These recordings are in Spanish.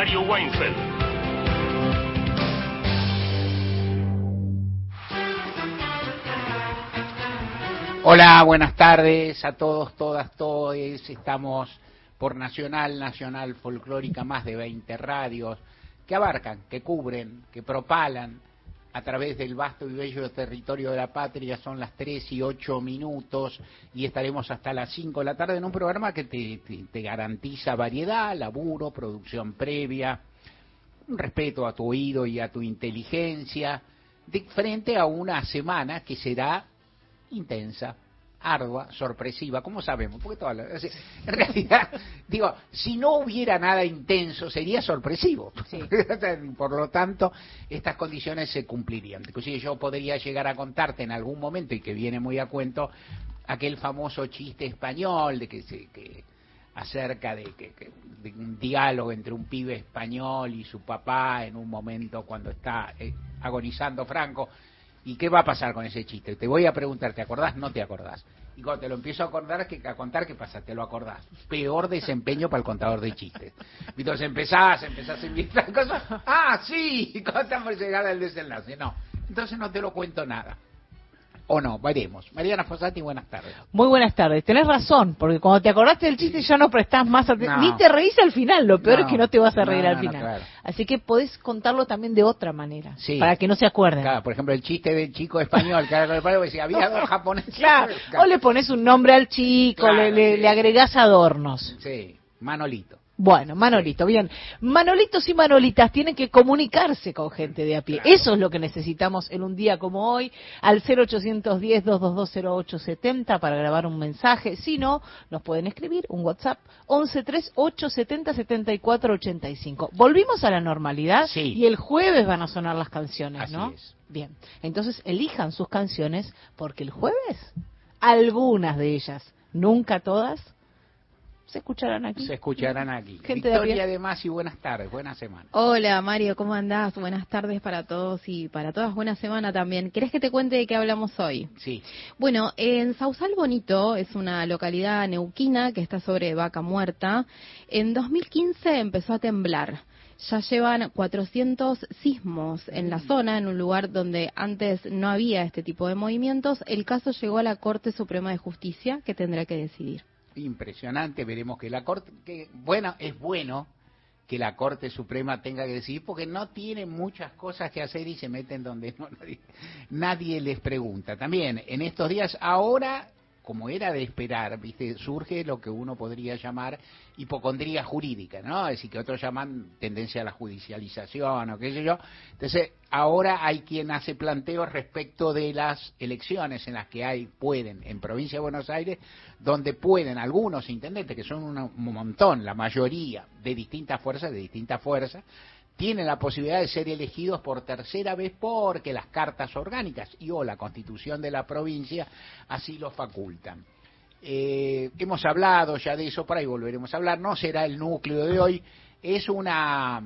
Mario Weinfeld. Hola, buenas tardes a todos, todas, todos. Estamos por Nacional, Nacional Folclórica, más de 20 radios que abarcan, que cubren, que propalan a través del vasto y bello territorio de la patria. Son las 3 y 8 minutos y estaremos hasta las 5 de la tarde en un programa que te, te, garantiza variedad, laburo, producción previa, un respeto a tu oído y a tu inteligencia, de frente a una semana que será intensa, ardua, sorpresiva, ¿cómo sabemos? Porque toda la- o sea, en realidad, digo, si no hubiera nada intenso, sería sorpresivo. Por lo tanto, estas condiciones se cumplirían. Inclusive yo podría llegar a contarte en algún momento, y que viene muy a cuento, aquel famoso chiste español de que se... Que, acerca de, que, que- de un diálogo entre un pibe español y su papá en un momento cuando está eh, agonizando Franco. ¿Y qué va a pasar con ese chiste? Te voy a preguntar, ¿te acordás? No te acordás. Y cuando te lo empiezo a acordar, que, a contar, ¿qué pasa? Te lo acordás. Peor desempeño para el contador de chistes. Entonces empezás, empezás a invitar cosas. ¡Ah, sí! ¿Cómo estamos llegar al desenlace? No. Entonces no te lo cuento nada. O no, veremos. Mariana Fossati, buenas tardes. Muy buenas tardes. Tenés razón, porque cuando te acordaste del chiste ya no prestás más atención. No. Ni te reís al final. Lo peor No. es que no te vas a reír No, al final. claro. Así que podés contarlo también de otra manera. Sí. Para que no se acuerden. Claro, por ejemplo, el chiste del chico español, que decía, había dos japoneses. Claro. O le pones un nombre al chico, le, le- sí. le agregás adornos. Sí, Manolito. Bueno, Manolito, bien. Manolitos y Manolitas tienen que comunicarse con gente de a pie. Claro. Eso es lo que necesitamos en un día como hoy, al 0810-2220870 para grabar un mensaje. Si no, nos pueden escribir un WhatsApp 1138707485. Volvimos a la normalidad Sí. y el jueves van a sonar las canciones, Así ¿no? es. Bien, entonces elijan sus canciones porque el jueves, algunas de ellas, nunca todas, se escucharán aquí. Se escucharán aquí. Gente de Victoria, pie. además, y buenas tardes, buena semana. Hola Mario, ¿cómo andás? Buenas tardes para todos y para todas. Buena semana también. ¿Querés que te cuente de qué hablamos hoy? Sí, Bueno, en Sausal Bonito es una localidad neuquina que está sobre Vaca Muerta. En 2015 empezó a temblar. Ya llevan 400 sismos en la zona, en un lugar donde antes no había este tipo de movimientos. El caso llegó a la Corte Suprema de Justicia, que tendrá que decidir. Impresionante. Veremos que la Corte, que bueno, es bueno que la Corte Suprema tenga que decidir porque no tiene muchas cosas que hacer y se meten donde no, nadie, nadie les pregunta. También en estos días, ahora, como era de esperar, viste, surge lo que uno podría llamar hipocondría jurídica, ¿no? Es decir, que otros llaman tendencia a la judicialización o qué sé yo. Entonces, ahora hay quien hace planteos respecto de las elecciones en las que hay, pueden, en provincia de Buenos Aires, donde pueden algunos intendentes, que son un montón, la mayoría de distintas fuerzas, de distintas fuerzas, tienen la posibilidad de ser elegidos por tercera vez porque las cartas orgánicas y o la constitución de la provincia así lo facultan. Eh, hemos hablado ya de eso, por ahí volveremos a hablar, no será el núcleo de hoy, es una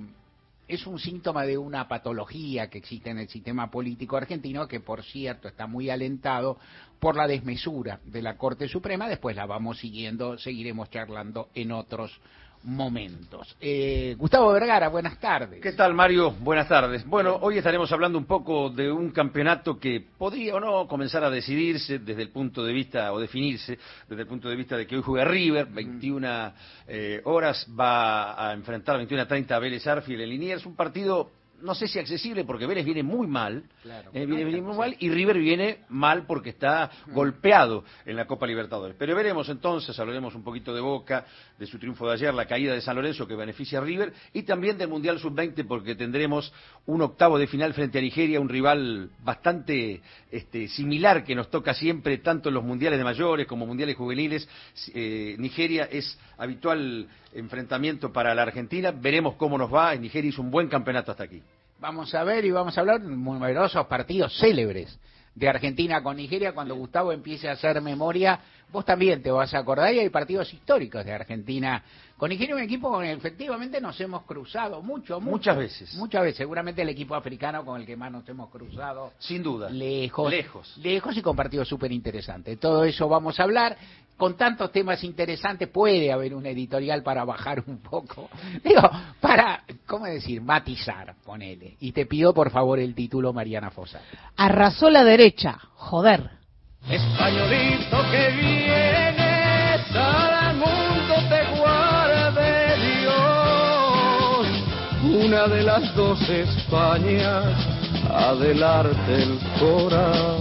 es un síntoma de una patología que existe en el sistema político argentino que por cierto está muy alentado por la desmesura de la Corte Suprema, después la vamos siguiendo, seguiremos charlando en otros momentos. Eh, Gustavo Vergara, buenas tardes. ¿Qué tal, Mario? Buenas tardes. Bueno, hoy estaremos hablando un poco de un campeonato que podría o no comenzar a decidirse desde el punto de vista, o definirse desde el punto de vista de que hoy juega River, 21 eh, horas, va a enfrentar 21 a 30 a Vélez Arfiel en Liniers, un partido no sé si accesible porque Vélez viene muy mal, Claro. eh, viene, viene muy mal y River viene mal porque está golpeado en la Copa Libertadores. Pero veremos entonces, hablaremos un poquito de Boca, de su triunfo de ayer, la caída de San Lorenzo que beneficia a River y también del Mundial Sub-20 porque tendremos un octavo de final frente a Nigeria, un rival bastante este, similar que nos toca siempre tanto en los mundiales de mayores como mundiales juveniles. Eh, Nigeria es habitual enfrentamiento para la Argentina, veremos cómo nos va. Nigeria hizo un buen campeonato hasta aquí. Vamos a ver y vamos a hablar de numerosos partidos célebres de Argentina con Nigeria. Cuando Gustavo empiece a hacer memoria, vos también te vas a acordar. Y hay partidos históricos de Argentina con Nigeria, un equipo con el que efectivamente nos hemos cruzado mucho, mucho, Muchas veces. Muchas veces. Seguramente el equipo africano con el que más nos hemos cruzado. Sin duda. Lejos. Lejos. Lejos y con partidos súper interesantes. Todo eso vamos a hablar. Con tantos temas interesantes puede haber un editorial para bajar un poco. Digo, para decir matizar, ponele. Y te pido por favor el título Mariana Fosa. Arrasó la derecha, joder. Españolito que vienes al mundo te guarde Dios. Una de las dos Españas, adelante el corazón.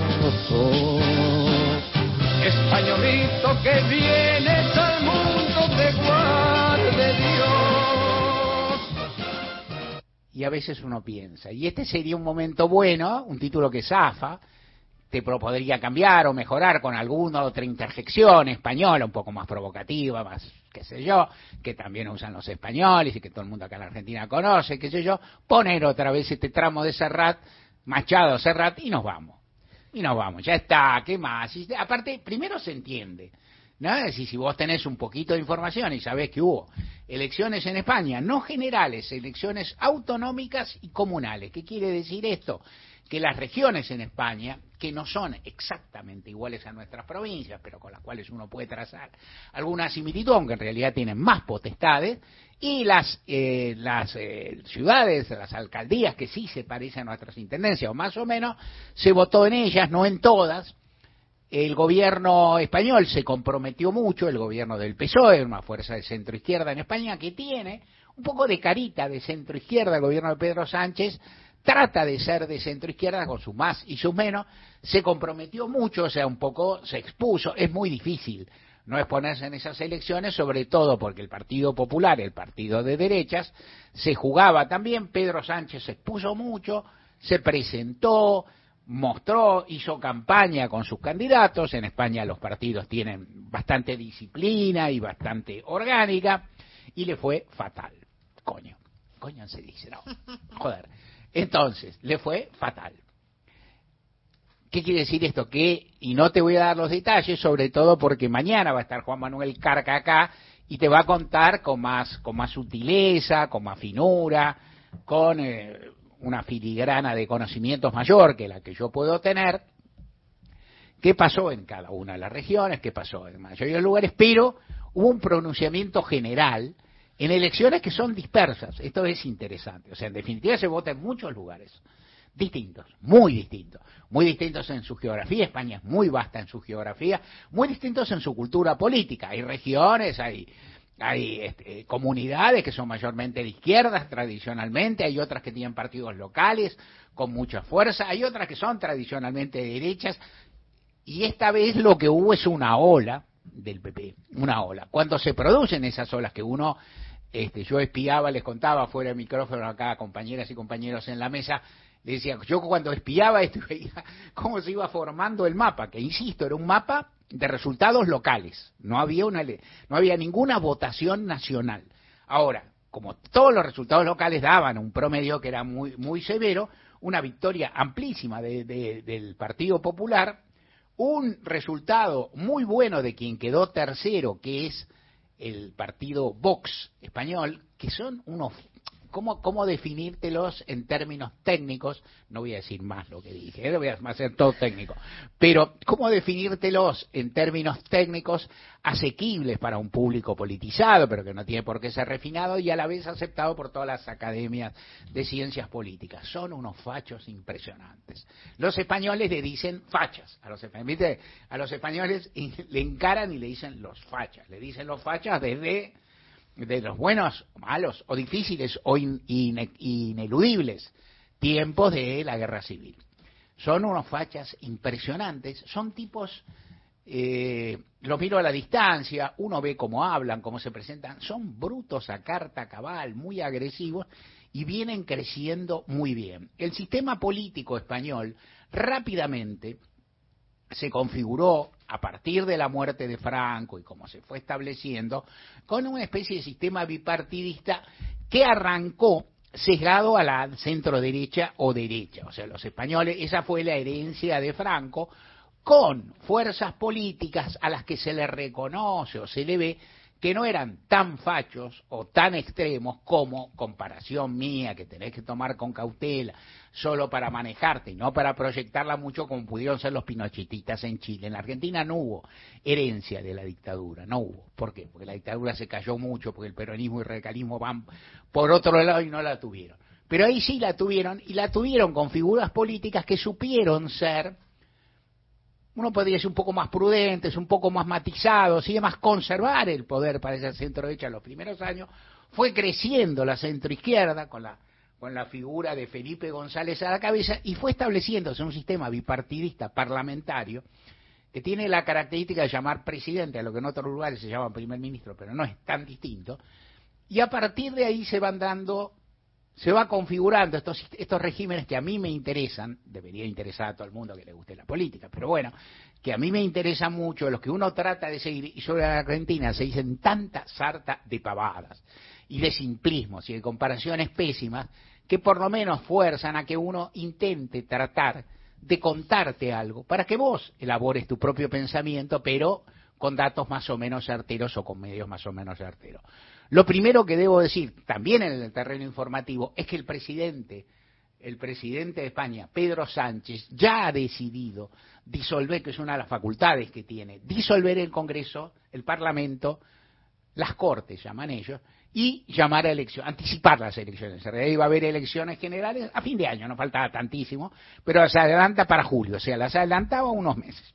Españolito que vienes al mundo te guarde Dios. Y a veces uno piensa, y este sería un momento bueno, un título que zafa, te podría cambiar o mejorar con alguna otra interjección española un poco más provocativa, más qué sé yo, que también usan los españoles y que todo el mundo acá en la Argentina conoce, qué sé yo, poner otra vez este tramo de Serrat, Machado Serrat y nos vamos. Y nos vamos, ya está, ¿qué más? Aparte, primero se entiende. ¿no? Es si vos tenés un poquito de información y sabés que hubo elecciones en España, no generales, elecciones autonómicas y comunales. ¿Qué quiere decir esto? que las regiones en España, que no son exactamente iguales a nuestras provincias, pero con las cuales uno puede trazar alguna similitud, aunque en realidad tienen más potestades, y las, eh, las eh, ciudades, las alcaldías que sí se parecen a nuestras intendencias, o más o menos, se votó en ellas, no en todas. El gobierno español se comprometió mucho, el gobierno del PSOE, una fuerza de centro izquierda en España, que tiene un poco de carita de centro izquierda, el gobierno de Pedro Sánchez, trata de ser de centro izquierda con sus más y sus menos, se comprometió mucho, o sea, un poco se expuso, es muy difícil no exponerse en esas elecciones, sobre todo porque el Partido Popular, el partido de derechas, se jugaba también, Pedro Sánchez se expuso mucho, se presentó, mostró, hizo campaña con sus candidatos, en España los partidos tienen bastante disciplina y bastante orgánica, y le fue fatal. Coño, coño se dice, no, joder. Entonces, le fue fatal. ¿Qué quiere decir esto? Que, y no te voy a dar los detalles, sobre todo porque mañana va a estar Juan Manuel Carca acá y te va a contar con más, con más sutileza, con más finura, con eh, una filigrana de conocimientos mayor que la que yo puedo tener, qué pasó en cada una de las regiones, qué pasó en la mayoría de los lugares, pero hubo un pronunciamiento general en elecciones que son dispersas. Esto es interesante. O sea, en definitiva se vota en muchos lugares distintos, muy distintos, muy distintos en su geografía. España es muy vasta en su geografía, muy distintos en su cultura política. Hay regiones, hay hay este, comunidades que son mayormente de izquierdas tradicionalmente, hay otras que tienen partidos locales con mucha fuerza, hay otras que son tradicionalmente de derechas, y esta vez lo que hubo es una ola del PP, una ola. Cuando se producen esas olas que uno este, yo espiaba, les contaba fuera del micrófono acá compañeras y compañeros en la mesa, les decía, yo cuando espiaba esto veía cómo se iba formando el mapa, que insisto, era un mapa de resultados locales, no había, una, no había ninguna votación nacional. Ahora, como todos los resultados locales daban un promedio que era muy, muy severo, una victoria amplísima del Partido Popular, un resultado muy bueno de quien quedó tercero, que es el partido Vox español, que son unos ¿cómo, ¿cómo definírtelos en términos técnicos? No voy a decir más lo que dije, ¿eh? voy a hacer todo técnico. Pero, ¿cómo definírtelos en términos técnicos asequibles para un público politizado, pero que no tiene por qué ser refinado y a la vez aceptado por todas las academias de ciencias políticas? Son unos fachos impresionantes. Los españoles le dicen fachas. A los, a los españoles le encaran y le dicen los fachas. Le dicen los fachas desde de los buenos, malos o difíciles o ineludibles tiempos de la guerra civil. Son unos fachas impresionantes, son tipos, eh, los miro a la distancia, uno ve cómo hablan, cómo se presentan, son brutos a carta cabal, muy agresivos y vienen creciendo muy bien. El sistema político español rápidamente se configuró a partir de la muerte de Franco y como se fue estableciendo, con una especie de sistema bipartidista que arrancó sesgado a la centro derecha o derecha. O sea, los españoles, esa fue la herencia de Franco, con fuerzas políticas a las que se le reconoce o se le ve que no eran tan fachos o tan extremos como comparación mía, que tenés que tomar con cautela, solo para manejarte y no para proyectarla mucho como pudieron ser los pinochetistas en Chile. En la Argentina no hubo herencia de la dictadura, no hubo. ¿Por qué? Porque la dictadura se cayó mucho, porque el peronismo y el radicalismo van por otro lado y no la tuvieron. Pero ahí sí la tuvieron y la tuvieron con figuras políticas que supieron ser uno podría ser un poco más prudentes, un poco más matizados y demás, conservar el poder para esa centro derecha en los primeros años, fue creciendo la centroizquierda con la, con la figura de Felipe González a la cabeza y fue estableciéndose un sistema bipartidista parlamentario que tiene la característica de llamar presidente, a lo que en otros lugares se llama primer ministro, pero no es tan distinto, y a partir de ahí se van dando se va configurando estos, estos regímenes que a mí me interesan, debería interesar a todo el mundo que le guste la política, pero bueno, que a mí me interesan mucho, los que uno trata de seguir, y sobre la Argentina se dicen tanta sarta de pavadas y de simplismos y de comparaciones pésimas, que por lo menos fuerzan a que uno intente tratar de contarte algo, para que vos elabores tu propio pensamiento, pero con datos más o menos certeros o con medios más o menos certeros. Lo primero que debo decir, también en el terreno informativo, es que el presidente, el presidente de España, Pedro Sánchez, ya ha decidido disolver, que es una de las facultades que tiene, disolver el Congreso, el Parlamento, las Cortes llaman ellos, y llamar a elecciones, anticipar las elecciones. En realidad iba a haber elecciones generales a fin de año, no faltaba tantísimo, pero se adelanta para julio, o sea, las adelantaba unos meses.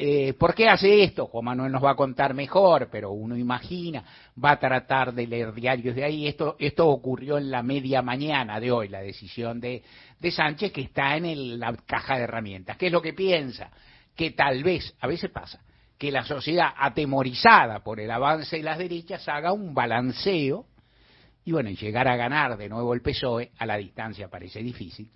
Eh, ¿Por qué hace esto? Juan Manuel nos va a contar mejor, pero uno imagina, va a tratar de leer diarios de ahí. Esto, esto ocurrió en la media mañana de hoy, la decisión de, de Sánchez, que está en la caja de herramientas. ¿Qué es lo que piensa? Que tal vez, a veces pasa, que la sociedad atemorizada por el avance de las derechas haga un balanceo y bueno, llegar a ganar de nuevo el PSOE a la distancia parece difícil,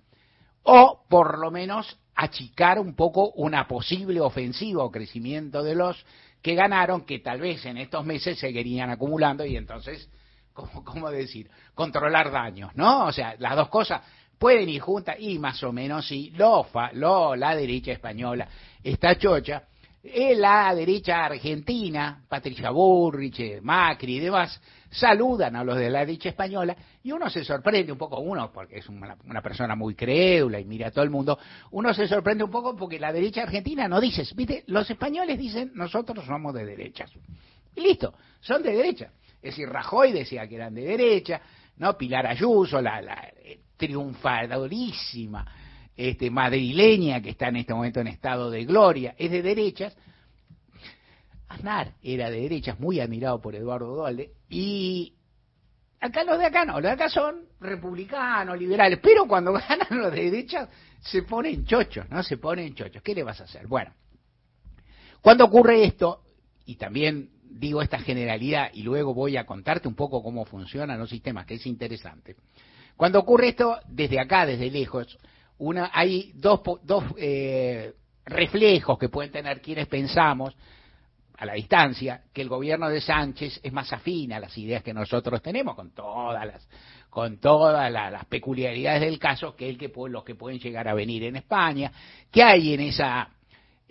o por lo menos achicar un poco una posible ofensiva o crecimiento de los que ganaron, que tal vez en estos meses seguirían acumulando y entonces, ¿cómo, cómo decir? Controlar daños, ¿no? O sea, las dos cosas pueden ir juntas y más o menos sí, lo, lo la derecha española está chocha, la derecha argentina, Patricia Burrich, Macri y demás, saludan a los de la derecha española y uno se sorprende un poco, uno porque es una, persona muy crédula y mira a todo el mundo, uno se sorprende un poco porque la derecha argentina no dice, viste, los españoles dicen nosotros somos de derechas. Y listo, son de derecha. Es decir, Rajoy decía que eran de derecha, ¿no? Pilar Ayuso, la, la eh, triunfadorísima este, madrileña que está en este momento en estado de gloria, es de derechas. Aznar era de derechas, muy admirado por Eduardo Dualde, y acá los de acá no, los de acá son republicanos, liberales, pero cuando ganan los de derechas se ponen chochos, ¿no? Se ponen chochos. ¿Qué le vas a hacer? Bueno, cuando ocurre esto, y también digo esta generalidad y luego voy a contarte un poco cómo funcionan los sistemas, que es interesante. Cuando ocurre esto, desde acá, desde lejos, una, hay dos, eh, reflejos que pueden tener quienes pensamos a la distancia que el gobierno de Sánchez es más afín a las ideas que nosotros tenemos con todas las con todas las, peculiaridades del caso que el que los que pueden llegar a venir en España. Que hay en esa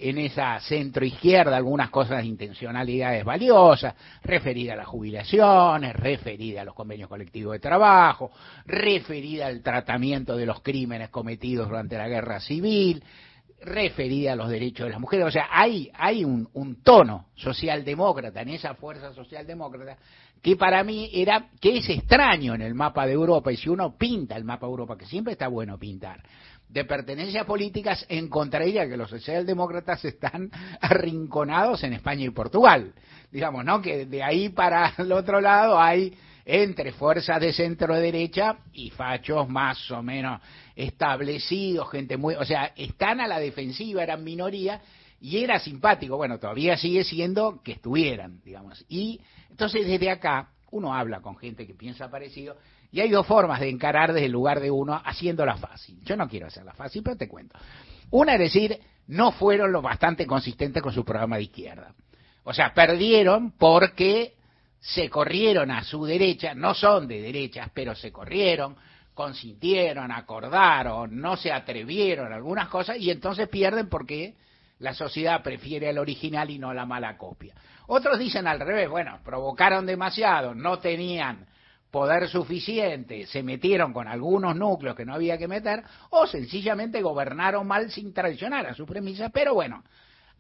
en esa centro izquierda algunas cosas de intencionalidades valiosas, referida a las jubilaciones, referida a los convenios colectivos de trabajo, referida al tratamiento de los crímenes cometidos durante la guerra civil, referida a los derechos de las mujeres. O sea, hay, hay un, un tono socialdemócrata en esa fuerza socialdemócrata que para mí era, que es extraño en el mapa de Europa, y si uno pinta el mapa de Europa, que siempre está bueno pintar, de pertenencia a políticas, encontraría que los socialdemócratas están arrinconados en España y Portugal. Digamos, ¿no? Que de ahí para el otro lado hay entre fuerzas de centro derecha y fachos más o menos establecidos, gente muy, o sea, están a la defensiva, eran minoría y era simpático, bueno, todavía sigue siendo que estuvieran, digamos. Y entonces desde acá uno habla con gente que piensa parecido y hay dos formas de encarar desde el lugar de uno haciéndola fácil. Yo no quiero hacerla fácil, pero te cuento. Una es decir, no fueron lo bastante consistentes con su programa de izquierda. O sea, perdieron porque se corrieron a su derecha, no son de derechas, pero se corrieron, consintieron, acordaron, no se atrevieron a algunas cosas y entonces pierden porque la sociedad prefiere al original y no la mala copia. Otros dicen al revés, bueno, provocaron demasiado, no tenían poder suficiente, se metieron con algunos núcleos que no había que meter, o sencillamente gobernaron mal sin traicionar a sus premisas, pero bueno,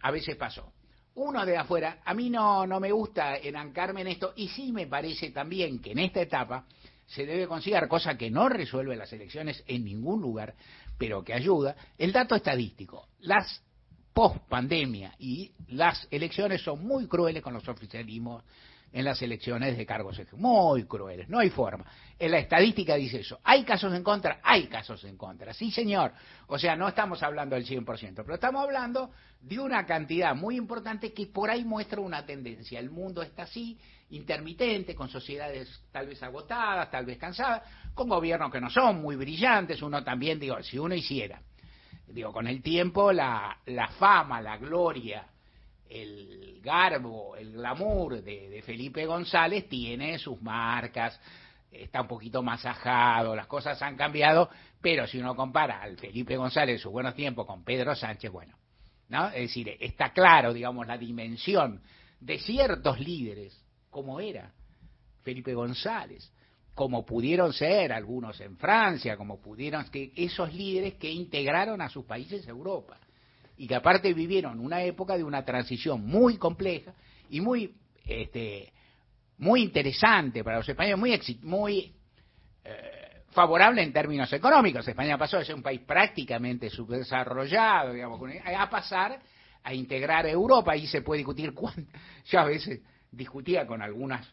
a veces pasó. Uno de afuera, a mí no, no me gusta enancarme en esto, y sí me parece también que en esta etapa se debe considerar, cosa que no resuelve las elecciones en ningún lugar, pero que ayuda, el dato estadístico. Las post pandemia y las elecciones son muy crueles con los oficialismos en las elecciones de cargos muy crueles, no hay forma. En la estadística dice eso. ¿Hay casos en contra? Hay casos en contra, sí señor. O sea, no estamos hablando del 100%, pero estamos hablando de una cantidad muy importante que por ahí muestra una tendencia. El mundo está así, intermitente, con sociedades tal vez agotadas, tal vez cansadas, con gobiernos que no son muy brillantes. Uno también, digo, si uno hiciera, digo, con el tiempo la, la fama, la gloria, el garbo, el glamour de, Felipe González tiene sus marcas, está un poquito más ajado, las cosas han cambiado, pero si uno compara al Felipe González en sus buenos tiempos con Pedro Sánchez, bueno, ¿no? Es decir, está claro, digamos, la dimensión de ciertos líderes, como era Felipe González, como pudieron ser algunos en Francia, como pudieron que esos líderes que integraron a sus países a Europa y que aparte vivieron una época de una transición muy compleja y muy este, muy interesante para los españoles, muy, muy eh, favorable en términos económicos. España pasó de ser un país prácticamente subdesarrollado, digamos, a pasar a integrar Europa. y se puede discutir cuánto. Yo a veces discutía con algunas,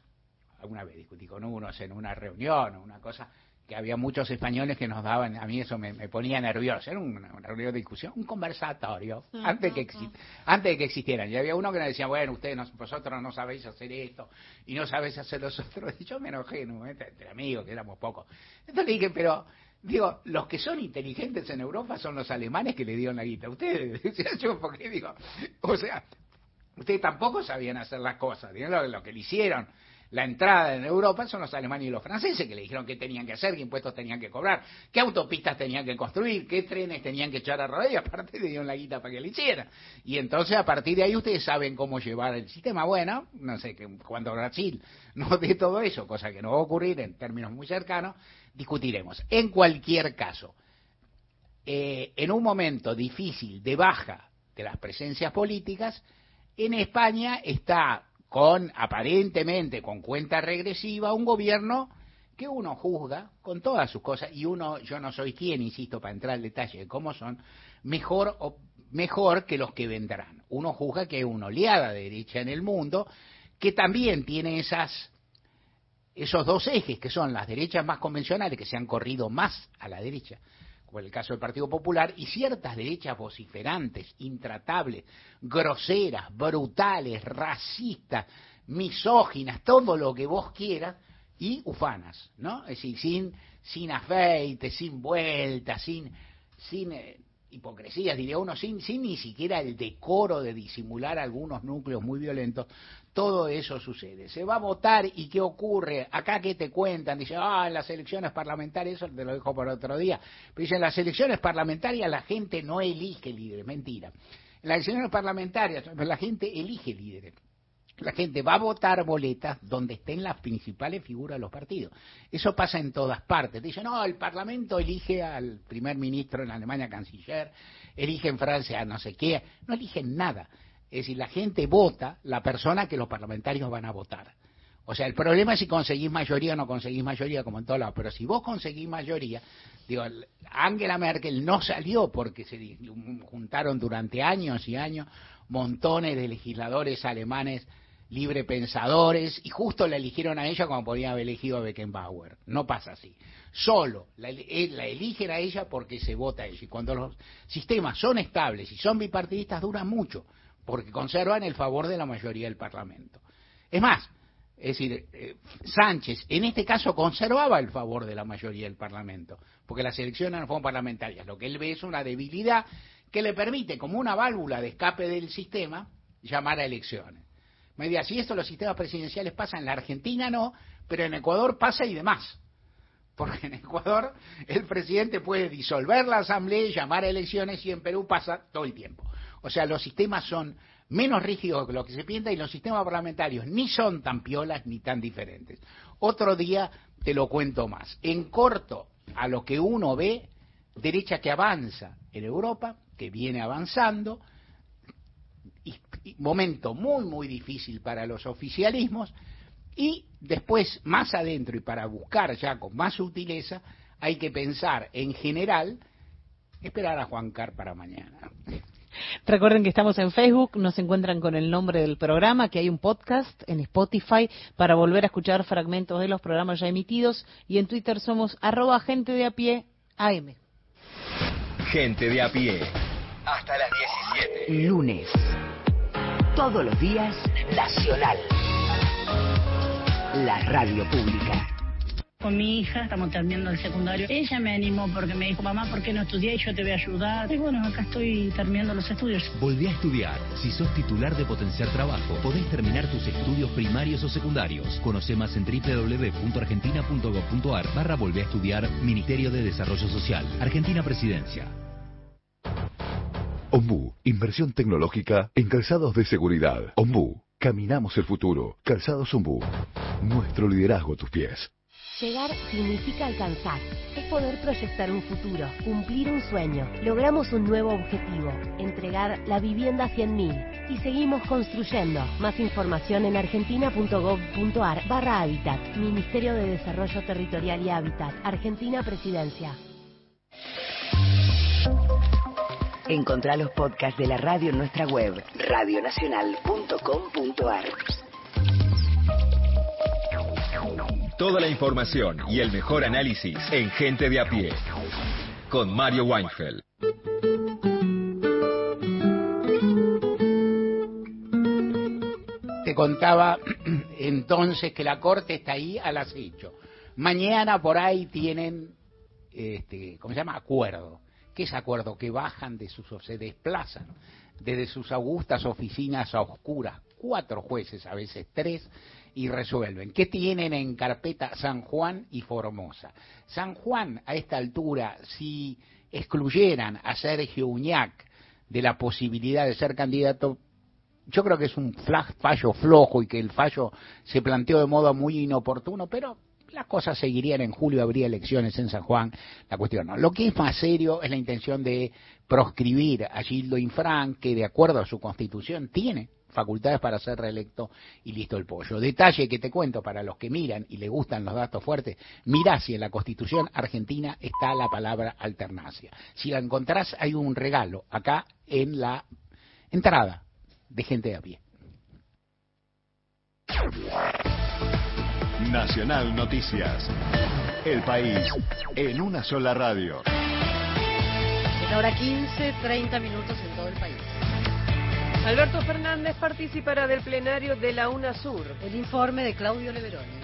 alguna vez discutí con unos en una reunión o una cosa, que había muchos españoles que nos daban, a mí eso me, ponía nervioso, era una, reunión de discusión, un conversatorio, antes, que antes de que existieran. Y había uno que nos decía, bueno, ustedes, vosotros no sabéis hacer esto y no sabéis hacer los otros. Y yo me enojé en un momento, entre amigos, que éramos pocos. Entonces le dije, pero Digo, los que son inteligentes en Europa son los alemanes que le dieron la guita. Ustedes, yo, porque digo, o sea, ustedes tampoco sabían hacer las cosas, lo, lo que le hicieron la entrada en Europa son los alemanes y los franceses que le dijeron qué tenían que hacer, qué impuestos tenían que cobrar, qué autopistas tenían que construir, qué trenes tenían que echar a rodar y aparte le dieron la guita para que lo hicieran. Y entonces a partir de ahí ustedes saben cómo llevar el sistema. Bueno, no sé, que cuando Brasil no dé todo eso, cosa que no va a ocurrir en términos muy cercanos, discutiremos. En cualquier caso, eh, en un momento difícil de baja de las presencias políticas, en España está con aparentemente con cuenta regresiva un gobierno que uno juzga con todas sus cosas y uno yo no soy quien insisto para entrar al detalle de cómo son mejor o mejor que los que vendrán. Uno juzga que hay una oleada de derecha en el mundo que también tiene esas esos dos ejes que son las derechas más convencionales que se han corrido más a la derecha como el caso del Partido Popular, y ciertas derechas vociferantes, intratables, groseras, brutales, racistas, misóginas, todo lo que vos quieras, y ufanas, ¿no? Es decir, sin, sin afeite, sin vuelta, sin, sin eh, hipocresías, diría uno, sin, sin ni siquiera el decoro de disimular algunos núcleos muy violentos, todo eso sucede. Se va a votar y ¿qué ocurre? Acá que te cuentan, dice, ah, en las elecciones parlamentarias, eso te lo dejo por otro día, pero dicen, en las elecciones parlamentarias la gente no elige líderes, mentira. En las elecciones parlamentarias la gente elige líderes. La gente va a votar boletas donde estén las principales figuras de los partidos. Eso pasa en todas partes. Dicen, no, el Parlamento elige al primer ministro en Alemania, canciller, elige en Francia no sé qué. No eligen nada. Es decir, la gente vota la persona que los parlamentarios van a votar. O sea, el problema es si conseguís mayoría o no conseguís mayoría, como en todos lados. Pero si vos conseguís mayoría, digo, Angela Merkel no salió porque se juntaron durante años y años montones de legisladores alemanes librepensadores y justo la eligieron a ella como podían haber elegido a Beckenbauer. No pasa así. Solo la, eh, la, eligen a ella porque se vota a ella. Y cuando los sistemas son estables y son bipartidistas duran mucho porque conservan el favor de la mayoría del Parlamento. Es más, es decir, eh, Sánchez en este caso conservaba el favor de la mayoría del Parlamento, porque las elecciones no fueron parlamentarias. Lo que él ve es una debilidad que le permite, como una válvula de escape del sistema, llamar a elecciones. Me diría, si esto los sistemas presidenciales pasan, en la Argentina no, pero en Ecuador pasa y demás. Porque en Ecuador el presidente puede disolver la asamblea llamar a elecciones y en Perú pasa todo el tiempo. O sea, los sistemas son menos rígidos que lo que se piensa y los sistemas parlamentarios ni son tan piolas ni tan diferentes. Otro día te lo cuento más. En corto, a lo que uno ve, derecha que avanza en Europa, que viene avanzando, momento muy, muy difícil para los oficialismos, y después, más adentro y para buscar ya con más sutileza, hay que pensar en general, esperar a Juan Car para mañana. Recuerden que estamos en Facebook, nos encuentran con el nombre del programa, que hay un podcast en Spotify para volver a escuchar fragmentos de los programas ya emitidos y en Twitter somos arroba gente de a pie AM. Gente de a pie. Hasta las 17. Lunes. Todos los días, Nacional. La radio pública. Con mi hija, estamos terminando el secundario. Ella me animó porque me dijo, mamá, ¿por qué no estudié? Y yo te voy a ayudar. Y bueno, acá estoy terminando los estudios. Volví a estudiar. Si sos titular de Potenciar Trabajo, podés terminar tus estudios primarios o secundarios. Conoce más en www.argentina.gov.ar barra Volví a estudiar Ministerio de Desarrollo Social. Argentina Presidencia. Ombú, inversión tecnológica en calzados de seguridad. Ombú, caminamos el futuro. Calzados Ombú, nuestro liderazgo a tus pies. Llegar significa alcanzar. Es poder proyectar un futuro, cumplir un sueño. Logramos un nuevo objetivo, entregar la vivienda a 100.000. Y seguimos construyendo. Más información en argentina.gov.ar barra Hábitat. Ministerio de Desarrollo Territorial y Hábitat. Argentina Presidencia. Encontrá los podcasts de la radio en nuestra web, radionacional.com.ar. Toda la información y el mejor análisis en Gente de a pie. Con Mario Weinfeld. Te contaba entonces que la Corte está ahí al acecho. Mañana por ahí tienen, este, ¿cómo se llama? Acuerdo. ¿Qué es acuerdo? Que bajan de sus, o se desplazan desde sus augustas oficinas a oscuras, cuatro jueces, a veces tres, y resuelven. ¿Qué tienen en carpeta San Juan y Formosa? San Juan, a esta altura, si excluyeran a Sergio Uñac de la posibilidad de ser candidato, yo creo que es un fallo flojo y que el fallo se planteó de modo muy inoportuno, pero las cosas seguirían en julio, habría elecciones en San Juan, la cuestión no. Lo que es más serio es la intención de proscribir a Gildo Infran, que de acuerdo a su constitución tiene facultades para ser reelecto y listo el pollo. Detalle que te cuento para los que miran y le gustan los datos fuertes, mirá si en la Constitución argentina está la palabra alternancia. Si la encontrás hay un regalo acá en la entrada de gente de a pie. Nacional Noticias. El país en una sola radio. En hora 15, 30 minutos en todo el país. Alberto Fernández participará del plenario de la UNASUR. El informe de Claudio Leveroni.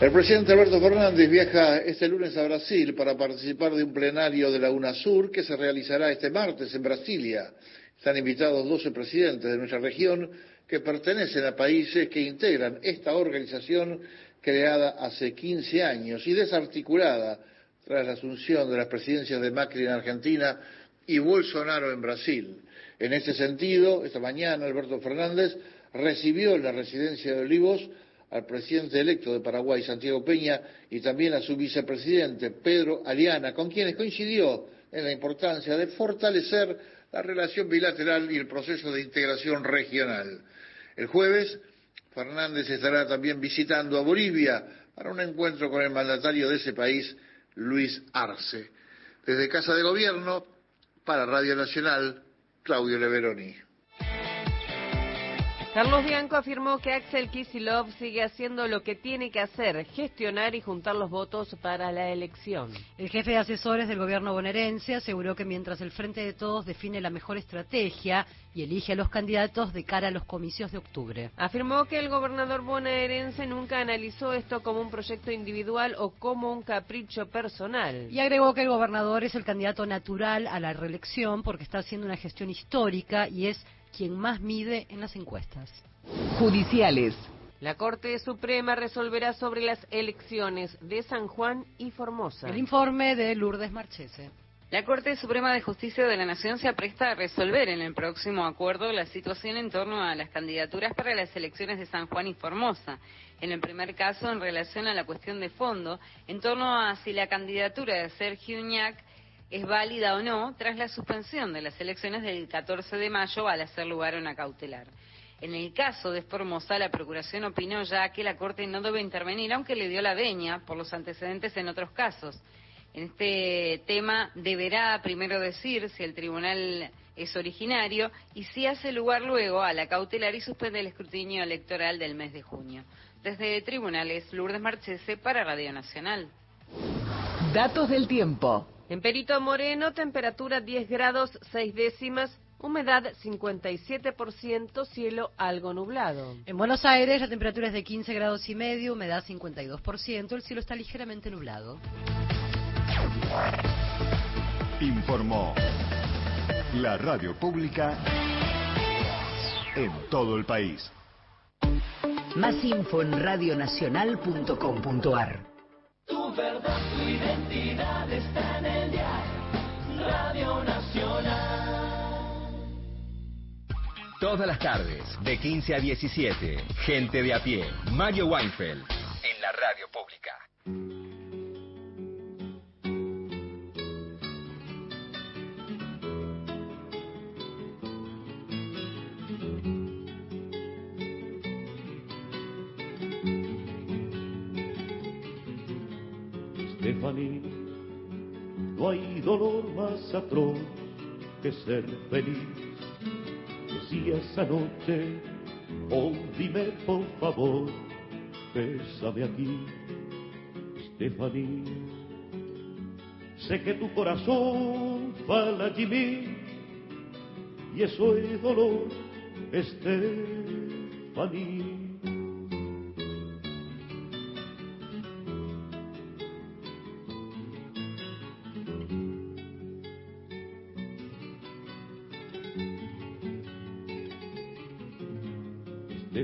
El presidente Alberto Fernández viaja este lunes a Brasil para participar de un plenario de la UNASUR que se realizará este martes en Brasilia. Están invitados 12 presidentes de nuestra región que pertenecen a países que integran esta organización creada hace 15 años y desarticulada tras la asunción de las presidencias de Macri en Argentina y Bolsonaro en Brasil. En este sentido, esta mañana Alberto Fernández recibió en la residencia de Olivos al presidente electo de Paraguay, Santiago Peña, y también a su vicepresidente, Pedro Aliana, con quienes coincidió en la importancia de fortalecer la relación bilateral y el proceso de integración regional. El jueves, Fernández estará también visitando a Bolivia para un encuentro con el mandatario de ese país, Luis Arce. Desde Casa de Gobierno, para Radio Nacional, Claudio Leveroni. Carlos Bianco afirmó que Axel Kisilov sigue haciendo lo que tiene que hacer, gestionar y juntar los votos para la elección. El jefe de asesores del gobierno bonaerense aseguró que mientras el Frente de Todos define la mejor estrategia y elige a los candidatos de cara a los comicios de octubre. Afirmó que el gobernador bonaerense nunca analizó esto como un proyecto individual o como un capricho personal. Y agregó que el gobernador es el candidato natural a la reelección porque está haciendo una gestión histórica y es quien más mide en las encuestas. Judiciales. La Corte Suprema resolverá sobre las elecciones de San Juan y Formosa. El informe de Lourdes Marchese. La Corte Suprema de Justicia de la Nación se apresta a resolver en el próximo acuerdo la situación en torno a las candidaturas para las elecciones de San Juan y Formosa. En el primer caso, en relación a la cuestión de fondo, en torno a si la candidatura de Sergio Uñac es válida o no tras la suspensión de las elecciones del 14 de mayo al hacer lugar a una cautelar. En el caso de Formosa, la Procuración opinó ya que la Corte no debe intervenir, aunque le dio la veña por los antecedentes en otros casos. En este tema deberá primero decir si el tribunal es originario y si hace lugar luego a la cautelar y suspende el escrutinio electoral del mes de junio. Desde tribunales, Lourdes Marchese para Radio Nacional. Datos del tiempo. En Perito Moreno, temperatura 10 grados 6 décimas, humedad 57%, cielo algo nublado. En Buenos Aires, la temperatura es de 15 grados y medio, humedad 52%, el cielo está ligeramente nublado. Informó la radio pública en todo el país. Más info en radionacional.com.ar. Tu verdad, tu identidad está en el Radio Nacional. Todas las tardes, de 15 a 17, gente de a pie, Mario Weinfeld, en la radio pública. Stephanie, no hay dolor más atroz que ser feliz. Decías anoche, oh dime por favor, bésame aquí, Stephanie. Sé que tu corazón fala Jimmy y eso es dolor, Stephanie.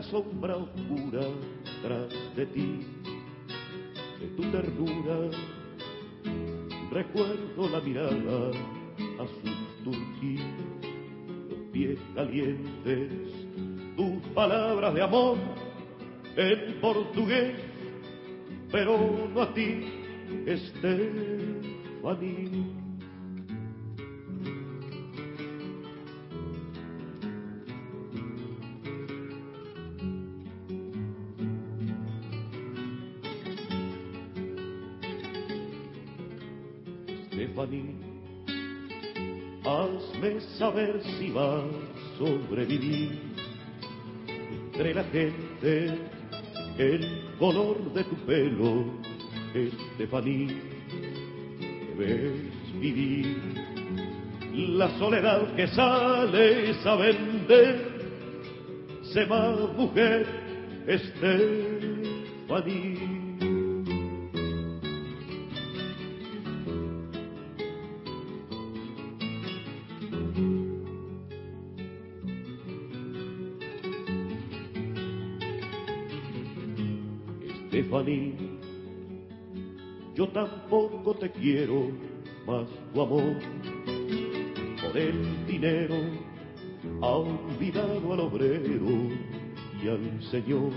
Una sombra oscura tras de ti, de tu ternura. Recuerdo la mirada azul turquí, los pies calientes, tus palabras de amor en portugués, pero no a ti, Stephanie. Hazme saber si vas a sobrevivir. Entre la gente, el color de tu pelo, Stephanie, debes vivir. La soledad que sales a vender, sé más mujer, Stephanie. Te quiero más tu amor. Por el dinero ha olvidado al obrero y al Señor.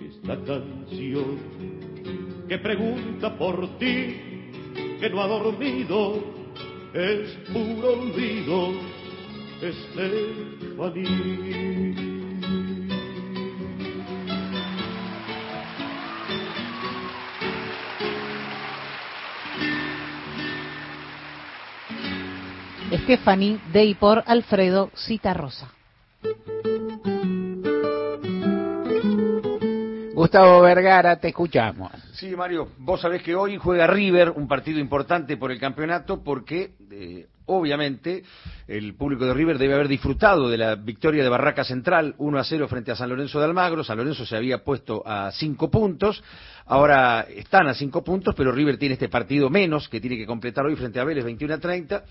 Esta canción que pregunta por ti, que no ha dormido, es puro olvido, Stephanie. Stephanie de y por Alfredo Citarrosa. Gustavo Vergara, te escuchamos. Sí, Mario, vos sabés que hoy juega River, un partido importante por el campeonato, porque eh, obviamente el público de River debe haber disfrutado de la victoria de Barraca Central 1 a 0 frente a San Lorenzo de Almagro. San Lorenzo se había puesto a cinco puntos, ahora están a cinco puntos, pero River tiene este partido menos que tiene que completar hoy frente a Vélez 21 a 30.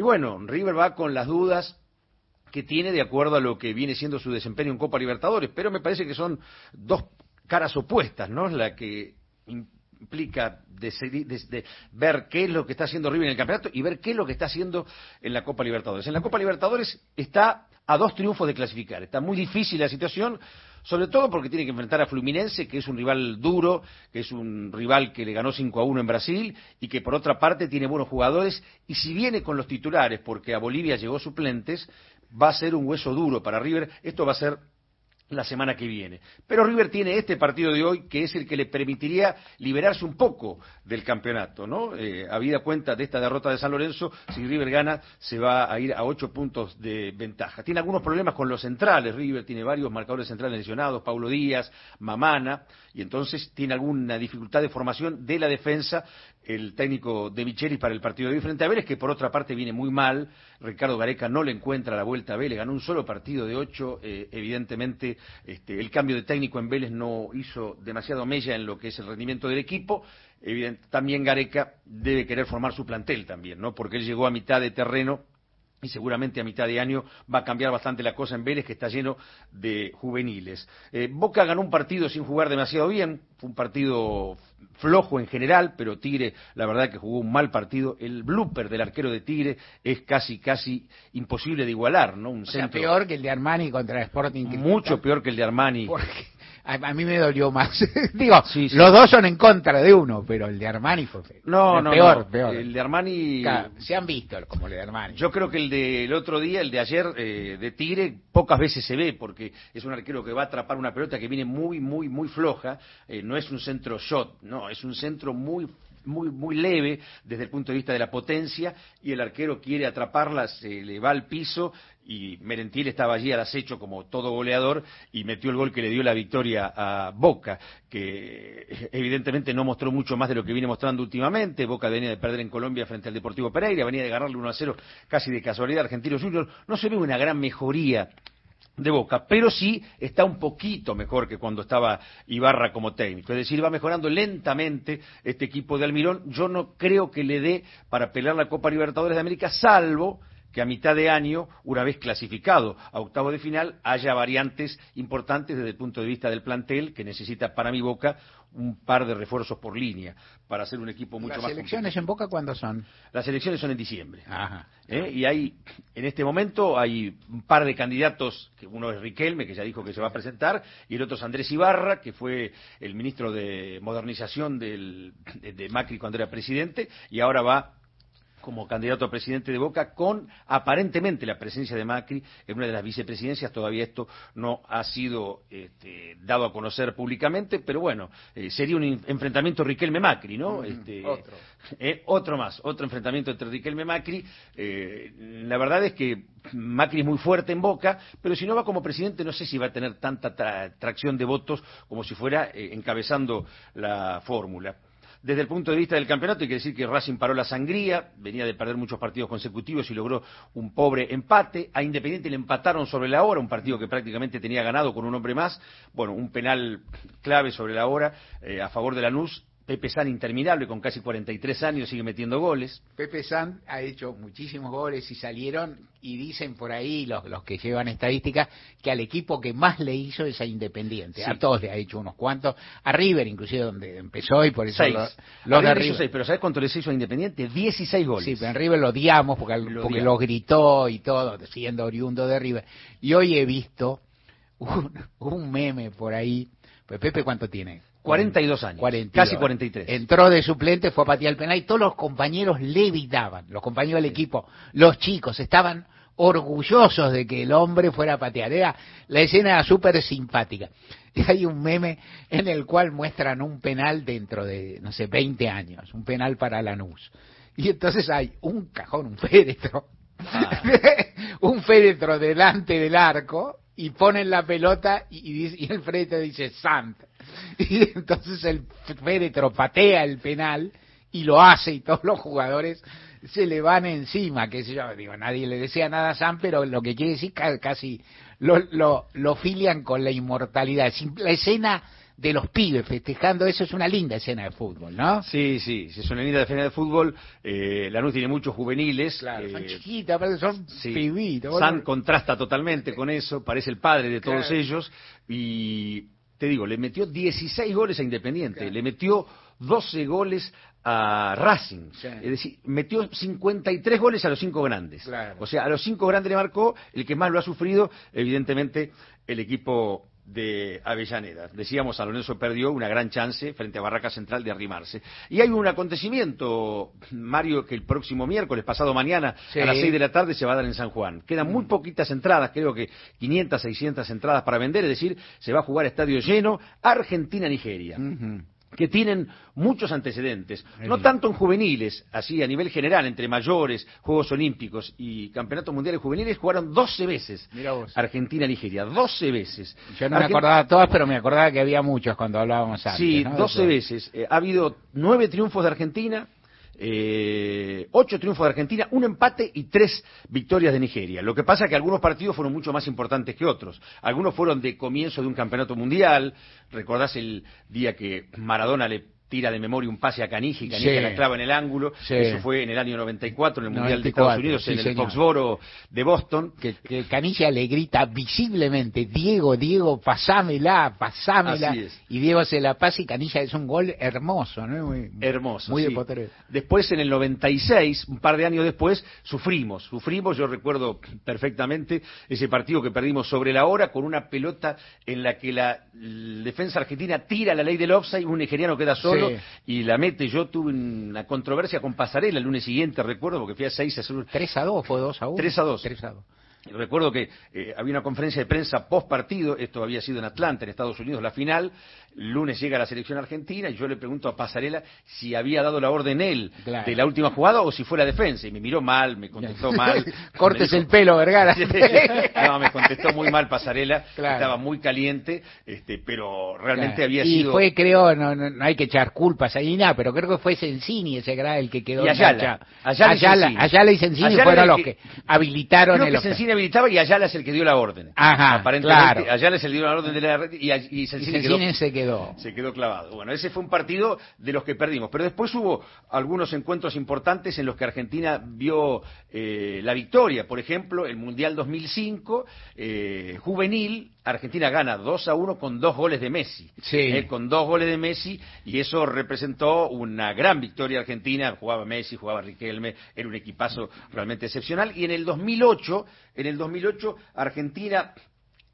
Y bueno, River va con las dudas que tiene de acuerdo a lo que viene siendo su desempeño en Copa Libertadores, pero me parece que son dos caras opuestas, ¿no? La que implica de, ver qué es lo que está haciendo River en el campeonato y ver qué es lo que está haciendo en la Copa Libertadores. En la Copa Libertadores está a dos triunfos de clasificar. Está muy difícil la situación, sobre todo porque tiene que enfrentar a Fluminense, que es un rival duro, que es un rival que le ganó 5 a 1 en Brasil y que por otra parte tiene buenos jugadores. Y si viene con los titulares, porque a Bolivia llegó suplentes, va a ser un hueso duro para River. Esto va a ser la semana que viene. Pero River tiene este partido de hoy que es el que le permitiría liberarse un poco del campeonato, ¿no? Eh, habida cuenta de esta derrota de San Lorenzo, si River gana se va a ir a ocho puntos de ventaja. Tiene algunos problemas con los centrales, River tiene varios marcadores centrales lesionados, Paulo Díaz, Mamana, y entonces tiene alguna dificultad de formación de la defensa el técnico de Michelis para el partido de hoy frente a Vélez, que por otra parte viene muy mal. Ricardo Gareca no le encuentra la vuelta a Vélez, ganó un solo partido de ocho. Eh, evidentemente, este, el cambio de técnico en Vélez no hizo demasiado mella en lo que es el rendimiento del equipo. también Gareca debe querer formar su plantel también, ¿no? Porque él llegó a mitad de terreno y seguramente a mitad de año va a cambiar bastante la cosa en Vélez, que está lleno de juveniles. Eh, Boca ganó un partido sin jugar demasiado bien, fue un partido flojo en general, pero Tigre, la verdad que jugó un mal partido. El blooper del arquero de Tigre es casi, casi imposible de igualar, ¿no? Un o peor que el de Armani contra Sporting. Mucho peor que el de Armani. A, mí me dolió más. Digo, los dos son en contra de uno, pero el de Armani fue No, no, peor, peor. El de Armani. se han visto como el de Armani. Yo creo que el del otro día, el de ayer, eh, de Tigre, pocas veces se ve, porque es un arquero que va a atrapar una pelota que viene muy, muy, muy floja. Eh, no es un centro shot, no, es un centro muy muy, muy leve desde el punto de vista de la potencia y el arquero quiere atraparla, se le va al piso y Merentiel estaba allí al acecho como todo goleador y metió el gol que le dio la victoria a Boca, que evidentemente no mostró mucho más de lo que viene mostrando últimamente. Boca venía de perder en Colombia frente al Deportivo Pereira, venía de ganarle 1 a 0 casi de casualidad Argentinos Juniors. No se ve una gran mejoría de Boca, pero sí está un poquito mejor que cuando estaba Ibarra como técnico. Es decir, va mejorando lentamente este equipo de Almirón. Yo no creo que le dé para pelear la Copa Libertadores de América, salvo que a mitad de año, una vez clasificado a octavo de final, haya variantes importantes desde el punto de vista del plantel que necesita para mi Boca un par de refuerzos por línea para hacer un equipo mucho más. ¿Las elecciones en Boca cuándo son? Las elecciones son en diciembre. ¿Eh? Y hay, en este momento, hay un par de candidatos, que uno es Riquelme, que ya dijo que se va a presentar, y el otro es Andrés Ibarra, que fue el ministro de modernización del, de Macri cuando era presidente, y ahora va como candidato a presidente de Boca con aparentemente la presencia de Macri en una de las vicepresidencias. Todavía esto no ha sido este, dado a conocer públicamente, pero bueno, eh, sería un enfrentamiento Riquelme-Macri, ¿no? Este, otro. Eh, otro más, otro enfrentamiento entre Riquelme-Macri. Eh, la verdad es que Macri es muy fuerte en Boca, pero si no va como presidente no sé si va a tener tanta tracción de votos como si fuera encabezando la fórmula. Desde el punto de vista del campeonato, hay que decir que Racing paró la sangría, venía de perder muchos partidos consecutivos y logró un pobre empate. A Independiente le empataron sobre la hora, un partido que prácticamente tenía ganado con un hombre más. Bueno, un penal clave sobre la hora eh, a favor de Lanús Pepe San interminable con casi 43 años sigue metiendo goles. Pepe San ha hecho muchísimos goles y salieron y dicen por ahí los, que llevan estadísticas que al equipo que más le hizo es a Independiente. A todos le ha hecho unos cuantos. A River inclusive donde empezó y por eso seis. Lo, de River. pero ¿sabes cuánto les hizo a Independiente? 16 goles. Sí, pero en River lo odiamos porque lo, porque lo gritó y todo, siendo oriundo de River. Y hoy he visto un, un meme por ahí. Pues Pepe, ¿cuánto tiene? 42 años, casi 43. Entró de suplente, fue a patear el penal y todos los compañeros le evitaban, los compañeros del equipo, los chicos, estaban orgullosos de que el hombre fuera a patear. la escena era súper simpática. Y hay un meme en el cual muestran un penal dentro de, no sé, 20 años, un penal para Lanús. Y entonces hay un cajón, un féretro, Ah. un féretro delante del arco y ponen la pelota y, y, y el féretro dice Sant. Y entonces el féretro patea el penal y lo hace y todos los jugadores se le van encima, que sé yo, digo, nadie le desea nada a Sam, pero lo que quiere decir casi lo, lo, lo filian con la inmortalidad. La escena de los pibes festejando, eso es una linda escena de fútbol, ¿no? Sí, sí, es una linda escena de fútbol. Eh, Lanús tiene muchos juveniles. Claro, eh, son chiquitas, son sí. pibitos. San contrasta totalmente con eso, parece el padre de todos Claro. ellos y te digo, le metió 16 goles a Independiente, le metió 12 goles a Racing, Sí. es decir, metió 53 goles a los cinco grandes. Claro. O sea, a los cinco grandes le marcó, el que más lo ha sufrido, evidentemente, el equipo de Avellaneda. Decíamos, San Lorenzo perdió una gran chance frente a Barraca Central de arrimarse. Y hay un acontecimiento, Mario, que el próximo miércoles, pasado mañana, Sí. a las 6 de la tarde, se va a dar en San Juan. Quedan muy poquitas entradas, creo que 500, 600 entradas para vender, es decir, se va a jugar estadio lleno, Argentina-Nigeria que tienen muchos antecedentes, no tanto en juveniles, así a nivel general, entre mayores, Juegos Olímpicos y Campeonatos Mundiales Juveniles, jugaron 12 veces. Argentina-Nigeria, 12 veces. Yo no me acordaba todas, pero me acordaba que había muchos cuando hablábamos antes. Sí, ¿no? 12 Eso. veces. Eh, ha habido nueve triunfos de Argentina, eh, ocho triunfos de Argentina, un empate y tres victorias de Nigeria. Lo que pasa es que algunos partidos fueron mucho más importantes que otros. Algunos fueron de comienzo de un campeonato mundial. Recordás el día que Maradona le tira de memoria un pase a Canija y Canija Sí. la clava en el ángulo. Sí. Eso fue en el año 94, en el Mundial de 94, Estados Unidos, sí, en el señor. Foxboro de Boston. Que, que Canilla le grita visiblemente, Diego, Diego, pasámela, pasámela. Así es. Y Diego se la pasa y Canilla es un gol hermoso, ¿no? Muy, Hermoso. Muy de. Después, en el 96, un par de años después, sufrimos. Sufrimos, yo recuerdo perfectamente ese partido que perdimos sobre la hora con una pelota en la que la, defensa argentina tira la ley del offside, un nigeriano queda solo Sí. y la mete. Yo tuve una controversia con Pasarela el lunes siguiente, recuerdo, porque fui a 6 a 0. 3 a 2, fue 2 a 1. 3 a 2. 3 a 2. Recuerdo que eh, había una conferencia de prensa post partido, esto había sido en Atlanta, en Estados Unidos, la final. Lunes llega la selección argentina y yo le pregunto a Pasarela si había dado la orden él Claro. de la última jugada o si fue la defensa. Y me miró mal, me contestó mal. Cortes dijo- el pelo, Vergara. no, me contestó muy mal Pasarela, Claro. estaba muy caliente, este, pero realmente Claro. había y sido. fue, creo, no, no, no hay que echar culpas ahí nada, pero creo que fue Sensini ese era el que quedó Y Ayala. Ayala y Ayala. Ayala y Sensini Ayala fueron los que, habilitaron el que offside. Sensini habilitaba y Ayala es el que dio la orden. Ajá, Aparentemente, claro. Ayala es el que dio la orden de la red y, y quedó se quedó. se quedó clavado. Bueno, ese fue un partido de los que perdimos, pero después hubo algunos encuentros importantes en los que Argentina vio eh, la victoria. Por ejemplo, el Mundial 2005, eh, juvenil, Argentina gana 2 a 1 con dos goles de Messi. Sí. Eh, con dos goles de Messi, y eso representó una gran victoria argentina. Jugaba Messi, jugaba Riquelme, era un equipazo realmente excepcional. Y en el 2008, en el 2008, Argentina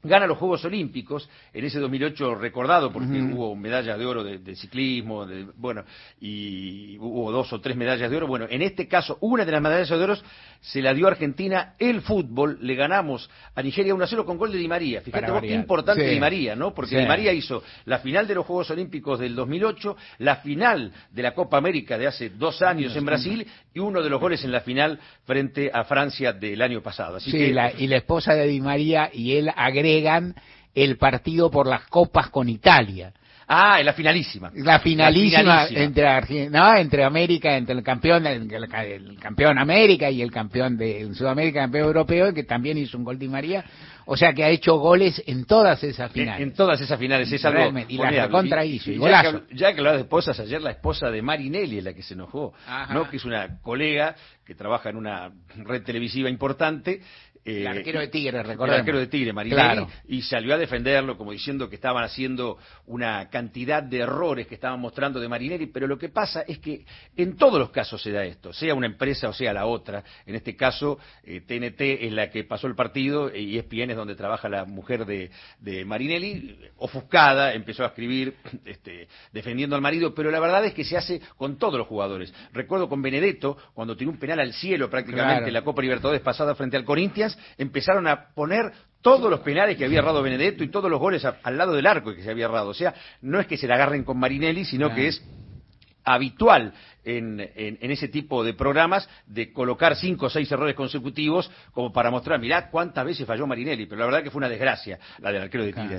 gana los Juegos Olímpicos, en ese 2008 recordado porque Ujú. hubo medallas de oro de, de ciclismo, de- bueno, y hubo dos o tres medallas de oro. Bueno, en este caso, una de las medallas de oro se la dio a Argentina el fútbol, le ganamos a Nigeria 1 a 0 con gol de Di María. Fíjate Para vos qué importante Sí. Di María, ¿no? Porque Sí. Di María hizo la final de los Juegos Olímpicos del 2008, la final de la Copa América de hace dos años en Brasil y uno de los goles en la final frente a Francia del año pasado. Así que la- y la esposa de Di María y él agregan el partido por las copas con Italia. Ah, en la finalísima. La finalísima, La finalísima. entre no, entre América, entre el campeón, el, el- el campeón América y el campeón de Sudamérica, campeón europeo, que también hizo un gol Di María. O sea que ha hecho goles en todas esas finales. en todas esas finales es algo y la recontra hizo, y ya, golazo. que, habl- ya que hablaba de esposas, ayer la esposa de Marinelli es la que se enojó, Ajá. ¿no? que es una colega que trabaja en una red televisiva importante. Eh, El arquero de Tigre, el recordemos. arquero de Tigre, Marinelli, Claro. y salió a defenderlo como diciendo que estaban haciendo una cantidad de errores que estaban mostrando de Marinelli, pero lo que pasa es que en todos los casos se da esto, sea una empresa o sea la otra. En este caso, eh, TNT es la que pasó el partido y ESPN es donde trabaja la mujer de, de Marinelli, ofuscada, empezó a escribir este, defendiendo al marido, pero la verdad es que se hace con todos los jugadores. Recuerdo con Benedetto, cuando tiró un penal al cielo prácticamente Claro. en la Copa Libertadores pasada frente al Corinthians, empezaron a poner todos los penales que había errado Benedetto y todos los goles a- al lado del arco que se había errado. O sea, no es que se la agarren con Marinelli, sino que es habitual en, en, en, ese tipo de programas de colocar cinco o seis errores consecutivos como para mostrar, mirá cuántas veces falló Marinelli, pero la verdad que fue una desgracia la del arquero de Tigre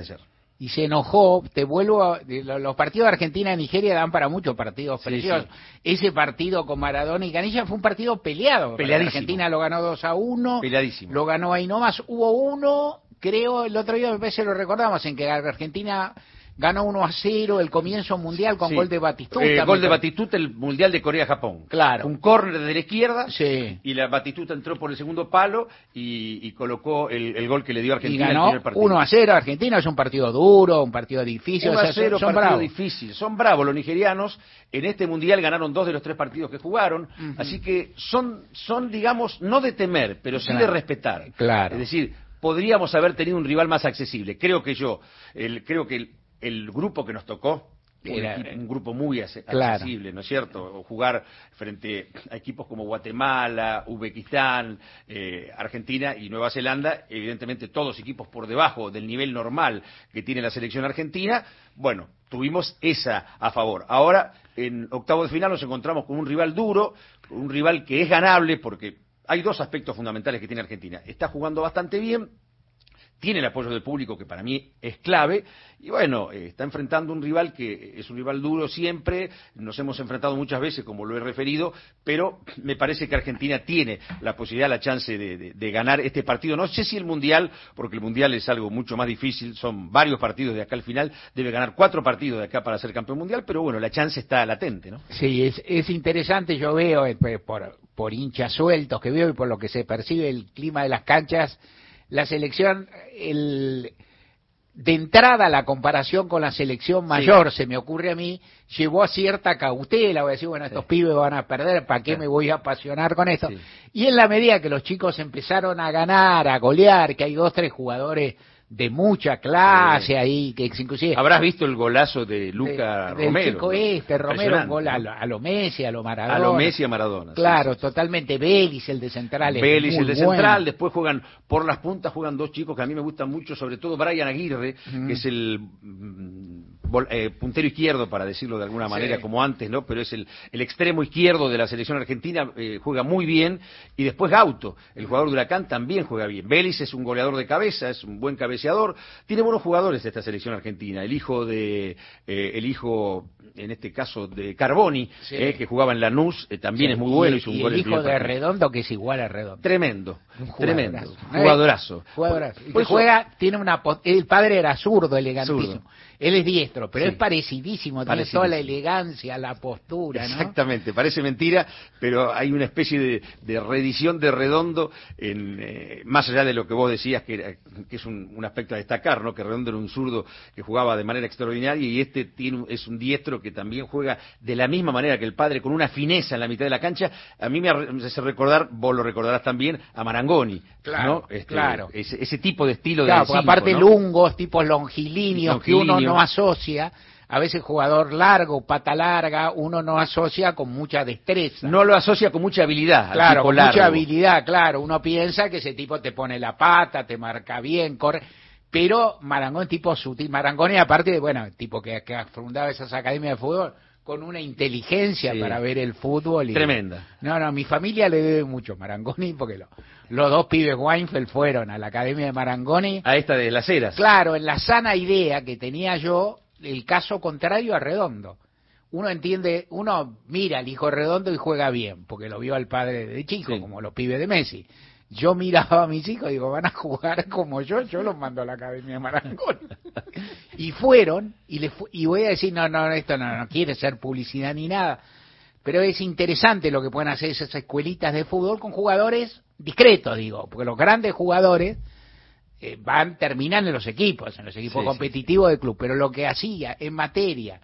y se enojó, te vuelvo a, los partidos de Argentina y Nigeria dan para muchos partidos preciosos. Ese partido con Maradona y Canilla fue un partido peleado. Argentina lo ganó 2 a 1. Peleadísimo. Lo ganó ahí nomás. Hubo uno, creo, el otro día me parece lo recordamos, en que Argentina ganó 1 a 0 el comienzo mundial con gol de Batistuta. Eh, gol de Batistuta el mundial de Corea-Japón. Claro. Un córner de la izquierda sí. y la Batistuta entró por el segundo palo y, y colocó el, el, gol que le dio Argentina. Y ganó el primer partido. 1 a 0 Argentina, es un partido duro, un partido difícil. 1 a 0, o sea, son, son partido bravos. difícil. Son bravos los nigerianos. En este mundial ganaron dos de los tres partidos que jugaron. Uh -huh. Así que son, son, digamos, no de temer, pero sí claro. de respetar. Claro. Es decir, podríamos haber tenido un rival más accesible. Creo que yo, el, creo que el, el grupo que nos tocó era un, grupo muy accesible, claro. ¿no es cierto? Jugar frente a equipos como Guatemala, Uzbekistán, eh, Argentina y Nueva Zelanda, evidentemente todos equipos por debajo del nivel normal que tiene la selección argentina. Bueno, tuvimos esa a favor. Ahora, en octavo de final nos encontramos con un rival duro, un rival que es ganable porque hay dos aspectos fundamentales que tiene Argentina. Está jugando bastante bien, tiene el apoyo del público, que para mí es clave, y bueno, eh, está enfrentando un rival que es un rival duro siempre, nos hemos enfrentado muchas veces, como lo he referido, pero me parece que Argentina tiene la posibilidad, la chance de, de, ganar este partido. No sé si el Mundial, porque el Mundial es algo mucho más difícil, son varios partidos de acá al final, debe ganar cuatro partidos de acá para ser campeón mundial, pero bueno, la chance está latente, ¿no? Sí, es, es interesante, yo veo eh, por, por hinchas sueltos que veo y por lo que se percibe el clima de las canchas, la selección, el, de entrada la comparación con la selección mayor, sí. se me ocurre a mí, llevó a cierta cautela, voy a decir, bueno, estos sí. pibes van a perder, ¿para qué sí. me voy a apasionar con esto? Y en la medida que los chicos empezaron a ganar, a golear, que hay dos, tres jugadores de mucha clase ahí, que inclusive... Habrás visto el golazo de Luca de, Romero. Del chico este, Romero, un gol a lo, a lo, Messi, a lo Maradona. A lo Messi, a Maradona. Claro, sí, totalmente. Vélez, el de central. Vélez, el de bueno. central. Después juegan por las puntas, juegan dos chicos que a mí me gustan mucho, sobre todo Brian Aguirre, que es el eh, puntero izquierdo, para decirlo de alguna manera, sí. como antes, ¿no? Pero es el, el, extremo izquierdo de la selección argentina, eh, juega muy bien. Y después Gauto, el jugador de Huracán, también juega bien. Vélez es un goleador de cabeza, es un buen cabeceador. Tiene buenos jugadores de esta selección argentina. El hijo de, eh, el hijo, en este caso, de Carboni, sí. eh, que jugaba en Lanús, también sí. es muy bueno. Y, hizo un y gol el hijo de partido. Redondo, que es igual a Redondo. Tremendo, jugadorazo. tremendo. Jugadorazo. Jugadorazo. Y pues juega, tiene una, el padre era zurdo, elegantísimo. Zurdo. Él es diestro, pero sí. es parecidísimo, tiene toda la elegancia, la postura, ¿no? Exactamente, parece mentira, pero hay una especie de, de reedición de Redondo, en, eh, más allá de lo que vos decías, que, era, que es un, un, aspecto a destacar, ¿no? Que Redondo era un zurdo que jugaba de manera extraordinaria y este tiene, es un diestro que también juega de la misma manera que el padre, con una fineza en la mitad de la cancha. A mí me hace recordar, vos lo recordarás también, a Marangoni, claro, ¿no? Este, claro. Ese, ese, tipo de estilo claro, de cinco, aparte ¿no? lungos, tipos longilíneos, Longilíneo. que uno no asocia, a veces jugador largo, pata larga, uno no asocia con mucha destreza. No lo asocia con mucha habilidad. Claro, con mucha habilidad, claro. Uno piensa que ese tipo te pone la pata, te marca bien, corre. Pero Marangón tipo sutil. Marangón aparte, bueno, tipo que, que fundaba esas academias de fútbol con una inteligencia Sí. para ver el fútbol. Y, Tremenda. No, no, mi familia le debe mucho Marangoni porque lo- los dos pibes Weinfeld fueron a la academia de Marangoni. A esta de las eras. Claro, en la sana idea que tenía yo, el caso contrario a Redondo. Uno entiende, uno mira al hijo Redondo y juega bien, porque lo vio al padre de chico, Sí. como los pibes de Messi. Yo miraba a mis hijos y digo, van a jugar como yo, yo los mando a la Academia de Marangoni. y fueron, y, le fu- y voy a decir, no, no, esto no, no quiere ser publicidad ni nada, pero es interesante lo que pueden hacer esas escuelitas de fútbol con jugadores discretos, digo, porque los grandes jugadores eh, van, terminan en los equipos, en los equipos Sí, sí. competitivos del club, pero lo que hacía en materia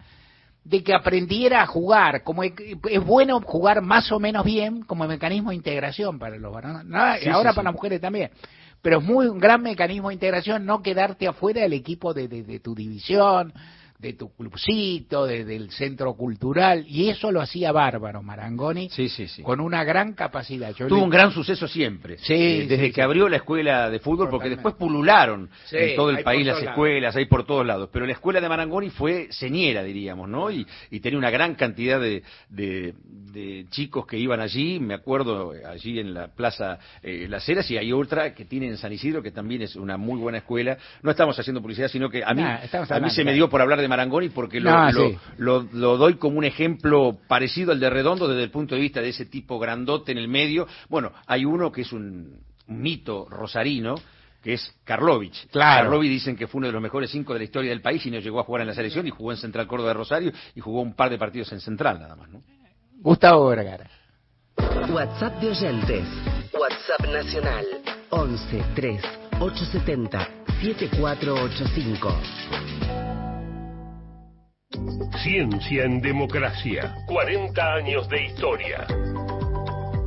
de que aprendiera a jugar, como es, es bueno jugar más o menos bien como mecanismo de integración para los varones, ¿no? y ahora para las mujeres también, pero es muy un gran mecanismo de integración no quedarte afuera del equipo de, de- de tu división, de tu clubcito, de- del centro cultural, y eso lo hacía bárbaro Marangoni, Sí, sí, sí. con una gran capacidad. Yo Tuvo le- un gran suceso siempre. Eh, desde que abrió la escuela de fútbol, porque después pulularon en todo el país las todos lados. escuelas, hay por todos lados. Pero la escuela de Marangoni fue señera, diríamos, ¿no? Y, y tenía una gran cantidad de, de- de chicos que iban allí. Me acuerdo eh, allí en la Plaza eh, Las Heras y hay otra que tiene en San Isidro que también es una muy buena escuela. No estamos haciendo publicidad, sino que a mí, Nah, a mí se me dio por hablar de Marangoni porque lo, No, lo- sí. lo, lo doy como un ejemplo parecido al de Redondo desde el punto de vista de ese tipo grandote en el medio. Bueno, hay uno que es un, un mito rosarino, que es Karlovich. Claro. Karlovich dicen que fue uno de los mejores cinco de la historia del país y no llegó a jugar en la selección y jugó en Central Córdoba de Rosario y jugó un par de partidos en Central nada más, ¿no? Gustavo Vergara. WhatsApp de oyentes. WhatsApp nacional 11 3 870 7485. Ciencia en democracia. 40 años de historia.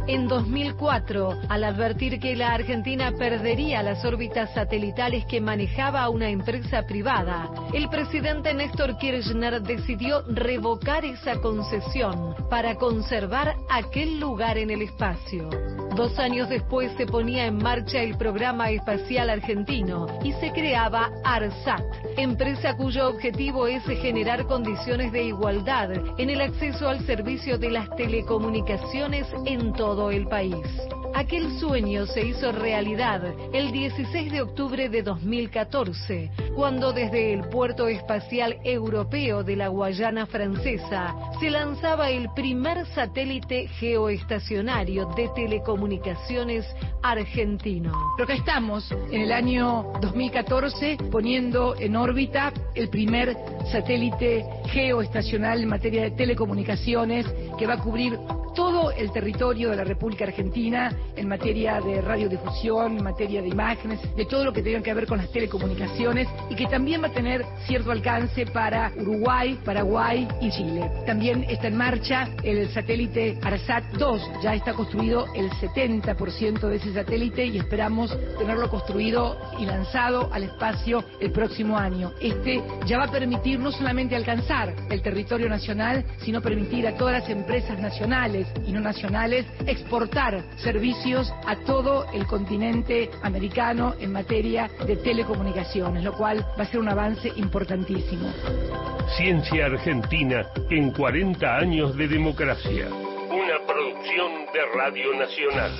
En 2004, al advertir que la Argentina perdería las órbitas satelitales que manejaba una empresa privada, el presidente Néstor Kirchner decidió revocar esa concesión para conservar aquel lugar en el espacio. Dos años después se ponía en marcha el programa espacial argentino y se creaba ARSAT, empresa cuyo objetivo es generar condiciones de igualdad en el acceso al servicio de las telecomunicaciones en todo el país. Aquel sueño se hizo realidad el 16 de octubre de 2014, cuando desde el puerto espacial europeo de la Guayana francesa se lanzaba el primer satélite geoestacionario de telecomunicaciones argentino. Pero acá estamos, en el año 2014, poniendo en órbita el primer satélite geoestacional en materia de telecomunicaciones que va a cubrir todo el territorio de la República Argentina en materia de radiodifusión, en materia de imágenes, de todo lo que tenga que ver con las telecomunicaciones y que también va a tener cierto alcance para Uruguay, Paraguay y Chile. También está en marcha el satélite ARSAT 2, ya está construido el 70% de ese satélite y esperamos tenerlo construido y lanzado al espacio el próximo año. Este ya va a permitir no solamente alcanzar el territorio nacional, sino permitir a todas las empresas nacionales y no nacionales exportar servicios a todo el continente americano en materia de telecomunicaciones, lo cual va a ser un avance importantísimo. Ciencia Argentina en 40 años de democracia. Una producción de Radio Nacional.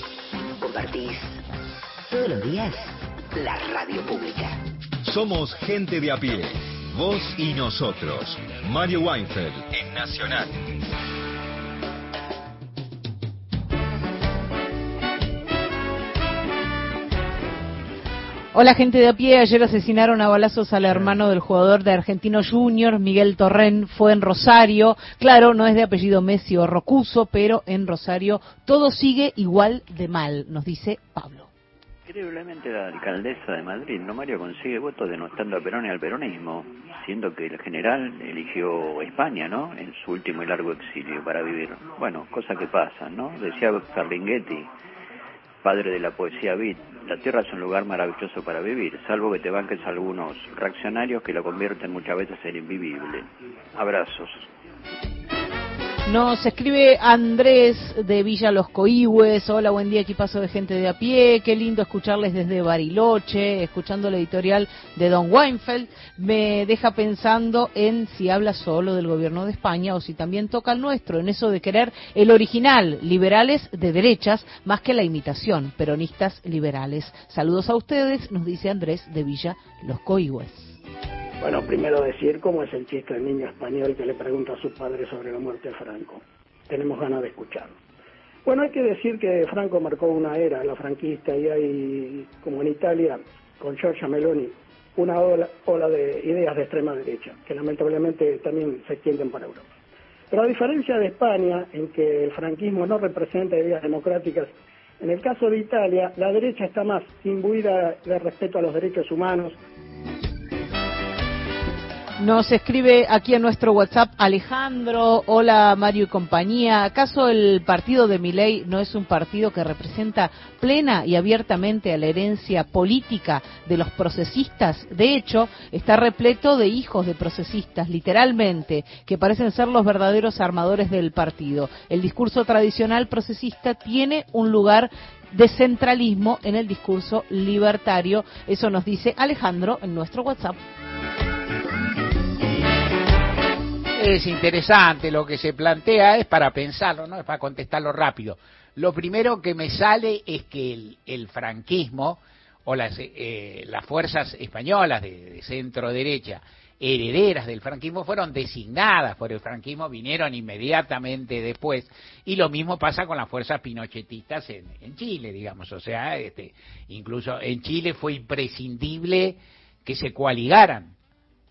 Compartís todos los días la radio pública. Somos gente de a pie. Vos y nosotros. Mario Weinfeld en Nacional. Hola gente de a pie, ayer asesinaron a balazos al hermano del jugador de Argentino Junior, Miguel Torren, fue en Rosario, claro, no es de apellido Messi o Rocuso, pero en Rosario todo sigue igual de mal, nos dice Pablo. Increíblemente la alcaldesa de Madrid, no Mario, consigue votos denostando a Perón y al peronismo, siendo que el general eligió España, ¿no? En su último y largo exilio para vivir. Bueno, cosa que pasa, ¿no? Decía Ferlinghetti, padre de la poesía beat, la tierra es un lugar maravilloso para vivir, salvo que te banques algunos reaccionarios que lo convierten muchas veces en invivible. Abrazos. Nos escribe Andrés de Villa Los Coihues. Hola, buen día, equipazo de gente de a pie. Qué lindo escucharles desde Bariloche, escuchando la editorial de Don Weinfeld. Me deja pensando en si habla solo del gobierno de España o si también toca el nuestro, en eso de querer el original, liberales de derechas, más que la imitación, peronistas liberales. Saludos a ustedes, nos dice Andrés de Villa Los Coihues. Bueno, primero decir cómo es el chiste del niño español que le pregunta a su padre sobre la muerte de Franco. Tenemos ganas de escucharlo. Bueno, hay que decir que Franco marcó una era, la franquista, y hay, como en Italia, con Giorgia Meloni, una ola, ola de ideas de extrema derecha, que lamentablemente también se extienden para Europa. Pero a diferencia de España, en que el franquismo no representa ideas democráticas, en el caso de Italia, la derecha está más imbuida de respeto a los derechos humanos, Nos escribe aquí en nuestro WhatsApp Alejandro, hola Mario y compañía. ¿Acaso el partido de Miley no es un partido que representa plena y abiertamente a la herencia política de los procesistas? De hecho, está repleto de hijos de procesistas, literalmente, que parecen ser los verdaderos armadores del partido. El discurso tradicional procesista tiene un lugar de centralismo en el discurso libertario. Eso nos dice Alejandro en nuestro WhatsApp. Es interesante lo que se plantea, es para pensarlo, no es para contestarlo rápido. Lo primero que me sale es que el, franquismo o las, eh, las fuerzas españolas de, de centro derecha herederas del franquismo fueron designadas por el franquismo, vinieron inmediatamente después, y lo mismo pasa con las fuerzas pinochetistas en, en Chile, digamos, o sea, este, incluso en Chile fue imprescindible que se coaligaran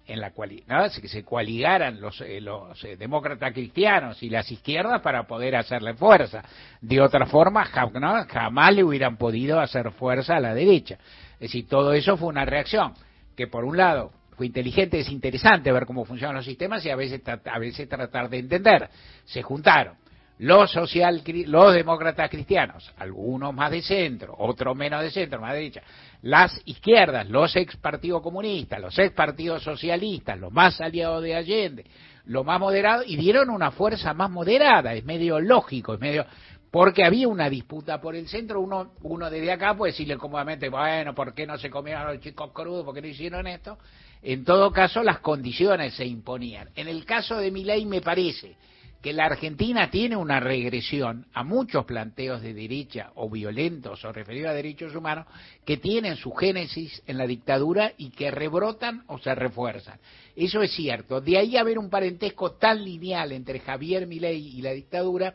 en la cual, ¿no? se coaligaran los, eh, los eh, demócratas cristianos y las izquierdas para poder hacerle fuerza. De otra forma, jamás le hubieran podido hacer fuerza a la derecha. Es decir, todo eso fue una reacción que por un lado fue inteligente, es interesante ver cómo funcionan los sistemas y a veces, a veces tratar de entender. Se juntaron los social los demócratas cristianos, algunos más de centro, otros menos de centro, más de derecha, las izquierdas, los ex partidos comunistas, los ex partidos socialistas, los más aliados de Allende, los más moderados, y dieron una fuerza más moderada, es medio lógico, es medio porque había una disputa por el centro, uno, uno desde acá puede decirle cómodamente, bueno, ¿por qué no se comieron los chicos crudos? ¿Por qué no hicieron esto? En todo caso, las condiciones se imponían. En el caso de Milei me parece que la Argentina tiene una regresión a muchos planteos de derecha o violentos o referidos a derechos humanos que tienen su génesis en la dictadura y que rebrotan o se refuerzan. Eso es cierto. De ahí haber un parentesco tan lineal entre Javier Milei y la dictadura,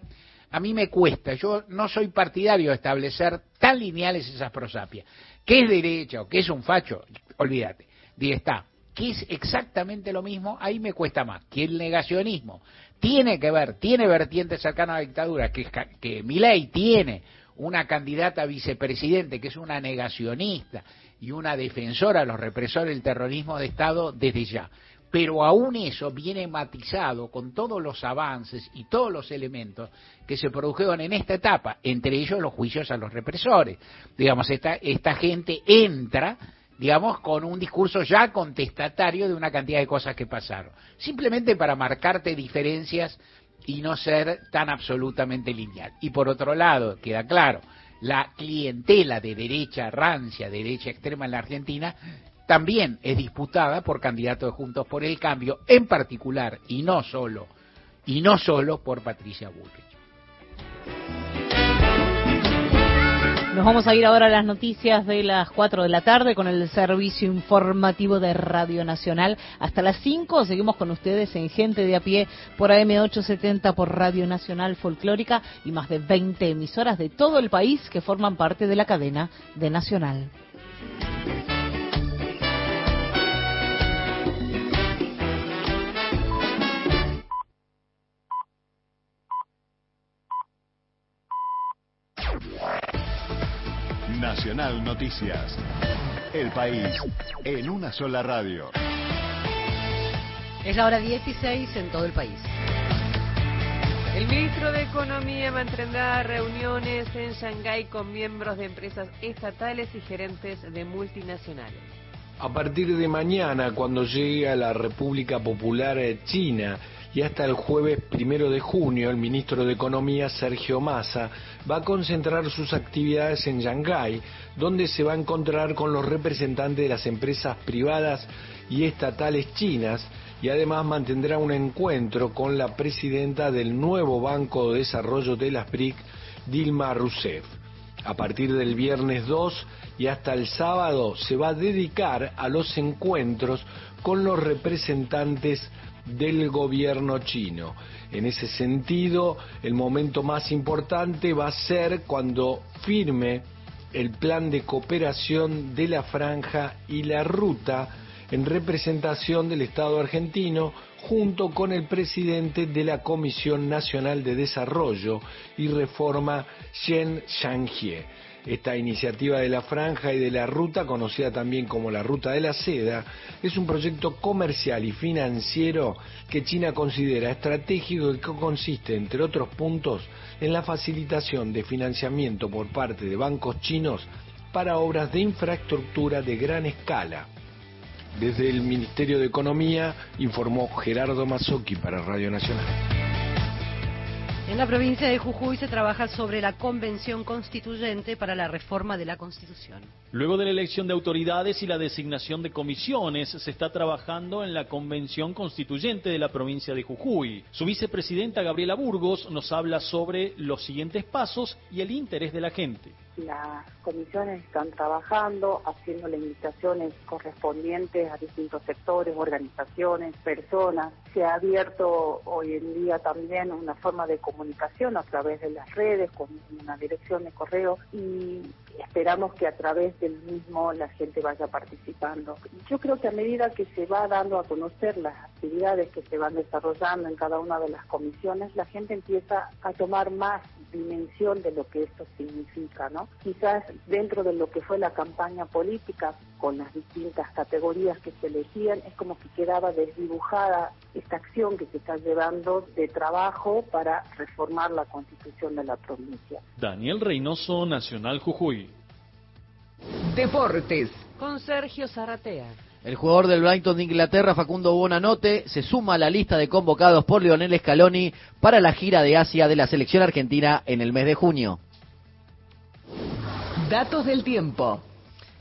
a mí me cuesta. Yo no soy partidario de establecer tan lineales esas prosapias. ¿Qué es derecha o qué es un facho? Olvídate. Está. ¿Qué es exactamente lo mismo? Ahí me cuesta más. ¿Qué el negacionismo? Tiene que ver, tiene vertientes cercanas a la dictadura, que, que Milei tiene una candidata a vicepresidente que es una negacionista y una defensora de los represores del terrorismo de Estado desde ya. Pero aún eso viene matizado con todos los avances y todos los elementos que se produjeron en esta etapa, entre ellos los juicios a los represores. Digamos, esta, esta gente entra digamos, con un discurso ya contestatario de una cantidad de cosas que pasaron. Simplemente para marcarte diferencias y no ser tan absolutamente lineal. Y por otro lado, queda claro, la clientela de derecha rancia, derecha extrema en la Argentina, también es disputada por candidatos de Juntos por el Cambio, en particular, y no solo, y no solo por Patricia Bullrich. Nos vamos a ir ahora a las noticias de las 4 de la tarde con el servicio informativo de Radio Nacional. Hasta las 5 seguimos con ustedes en Gente de a pie por AM870 por Radio Nacional Folclórica y más de 20 emisoras de todo el país que forman parte de la cadena de Nacional. Nacional Noticias. El país en una sola radio. Es la hora 16 en todo el país. El ministro de Economía mantendrá reuniones en Shanghái con miembros de empresas estatales y gerentes de multinacionales. A partir de mañana, cuando llegue a la República Popular China, y hasta el jueves primero de junio el ministro de Economía Sergio Massa va a concentrar sus actividades en Shanghái, donde se va a encontrar con los representantes de las empresas privadas y estatales chinas y además mantendrá un encuentro con la presidenta del nuevo Banco de Desarrollo de las BRIC, Dilma Rousseff. A partir del viernes 2 y hasta el sábado se va a dedicar a los encuentros con los representantes del gobierno chino. En ese sentido, el momento más importante va a ser cuando firme el plan de cooperación de la franja y la ruta en representación del Estado argentino junto con el presidente de la Comisión Nacional de Desarrollo y Reforma, Shen Shanghie. Esta iniciativa de la franja y de la ruta, conocida también como la Ruta de la Seda, es un proyecto comercial y financiero que China considera estratégico y que consiste, entre otros puntos, en la facilitación de financiamiento por parte de bancos chinos para obras de infraestructura de gran escala. Desde el Ministerio de Economía informó Gerardo Mazzocchi para Radio Nacional. En la provincia de Jujuy se trabaja sobre la convención constituyente para la reforma de la Constitución. Luego de la elección de autoridades y la designación de comisiones, se está trabajando en la convención constituyente de la provincia de Jujuy. Su vicepresidenta Gabriela Burgos nos habla sobre los siguientes pasos y el interés de la gente las comisiones están trabajando, haciendo las invitaciones correspondientes a distintos sectores, organizaciones, personas. Se ha abierto hoy en día también una forma de comunicación a través de las redes, con una dirección de correo y esperamos que a través del mismo la gente vaya participando. Yo creo que a medida que se va dando a conocer las actividades que se van desarrollando en cada una de las comisiones, la gente empieza a tomar más dimensión de lo que esto significa, ¿no? Quizás dentro de lo que fue la campaña política, con las distintas categorías que se elegían, es como que quedaba desdibujada esta acción que se está llevando de trabajo para reformar la constitución de la provincia. Daniel Reynoso, Nacional Jujuy. Deportes. Con Sergio Zaratea. El jugador del Brighton de Inglaterra, Facundo Bonanote, se suma a la lista de convocados por Lionel Scaloni para la gira de Asia de la selección argentina en el mes de junio. Datos del tiempo.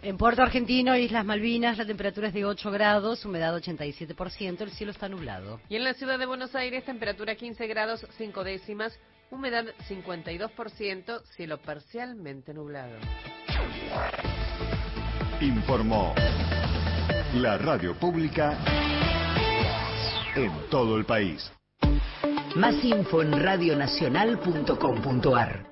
En Puerto Argentino, Islas Malvinas, la temperatura es de 8 grados, humedad 87%, el cielo está nublado. Y en la ciudad de Buenos Aires, temperatura 15 grados 5 décimas, humedad 52%, cielo parcialmente nublado. Informó la radio pública en todo el país. Más info en radionacional.com.ar.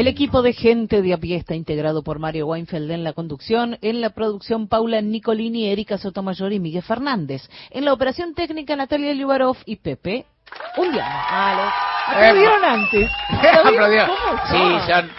El equipo de gente de a pie está integrado por Mario Weinfeld en la conducción, en la producción Paula Nicolini, Erika Sotomayor y Miguel Fernández, en la operación técnica Natalia Liubarov y Pepe Undiano. Vale. ¿Aplaudieron antes? Aplaudieron. ¿Cómo Sí, son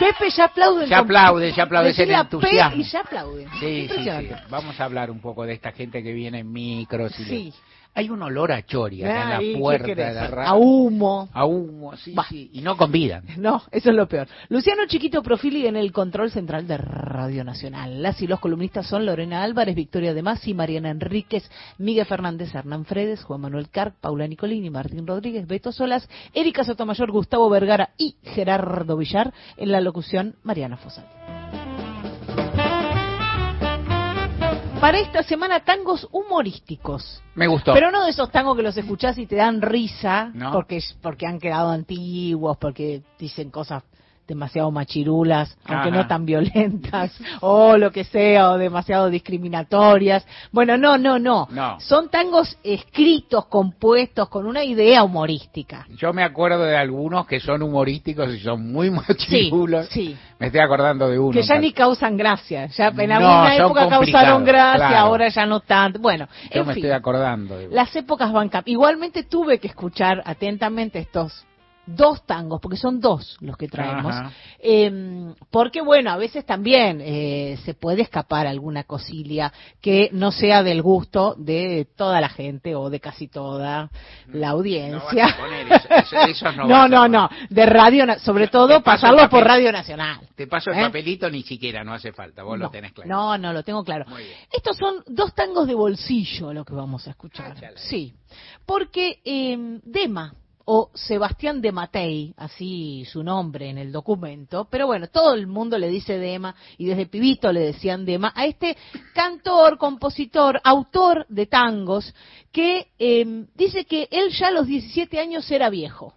Pepe ya aplaude. Ya aplaude, ya aplaude, es el entusiasmo. y ya aplaude. Sí, sí, sí. Vamos a hablar un poco de esta gente que viene en micros. Y Sí. Hay un olor a chori acá Ay, en ¿qué la puerta de la radio. A humo. A humo, sí, sí. Y no convidan. No, eso es lo peor. Luciano Chiquito Profili en el control central de Radio Nacional. Las y los columnistas son Lorena Álvarez, Victoria De Masi, Mariana Enríquez, Miguel Fernández, Hernán Fredes, Juan Manuel Carp, Paula Nicolini, Martín Rodríguez, Beto Solas, Erika Sotomayor, Gustavo Vergara y Gerardo Villar. En la locución, Mariana Fosati. Para esta semana, tangos humorísticos. Me gustó. Pero no de esos tangos que los escuchás y te dan risa, No. porque, porque han quedado antiguos, porque dicen cosas demasiado machirulas, aunque no tan violentas, o lo que sea, o demasiado discriminatorias. Bueno, no, no, no. No. Son tangos escritos, compuestos, con una idea humorística. Yo me acuerdo de algunos que son humorísticos y son muy machirulos. sí. Me estoy acordando de uno. Que ya ni causan gracia. Ya en No, alguna época causaron gracia, claro. ahora ya no tanto. Bueno, Yo en me fin. estoy acordando. Las épocas van cambiando. Igualmente tuve que escuchar atentamente estos dos tangos, porque son dos los que traemos. Eh, porque bueno, a veces también eh, se puede escapar alguna cosilia que no sea del gusto de toda la gente o de casi toda la audiencia. poner eso- eso- no no, no, no, de radio, sobre todo pasarlo por. Radio Nacional. Te paso el ¿Eh? papelito, ni siquiera, no hace falta, vos no, lo tenés claro. No, no, lo tengo claro. Estos son dos tangos de bolsillo lo que vamos a escuchar. Sí, porque eh, Dema, o Sebastián de Matei, así su nombre en el documento, pero bueno, todo el mundo le dice Dema y desde pibito le decían Dema a este cantor, compositor, autor de tangos que eh, dice que él ya a los 17 años era viejo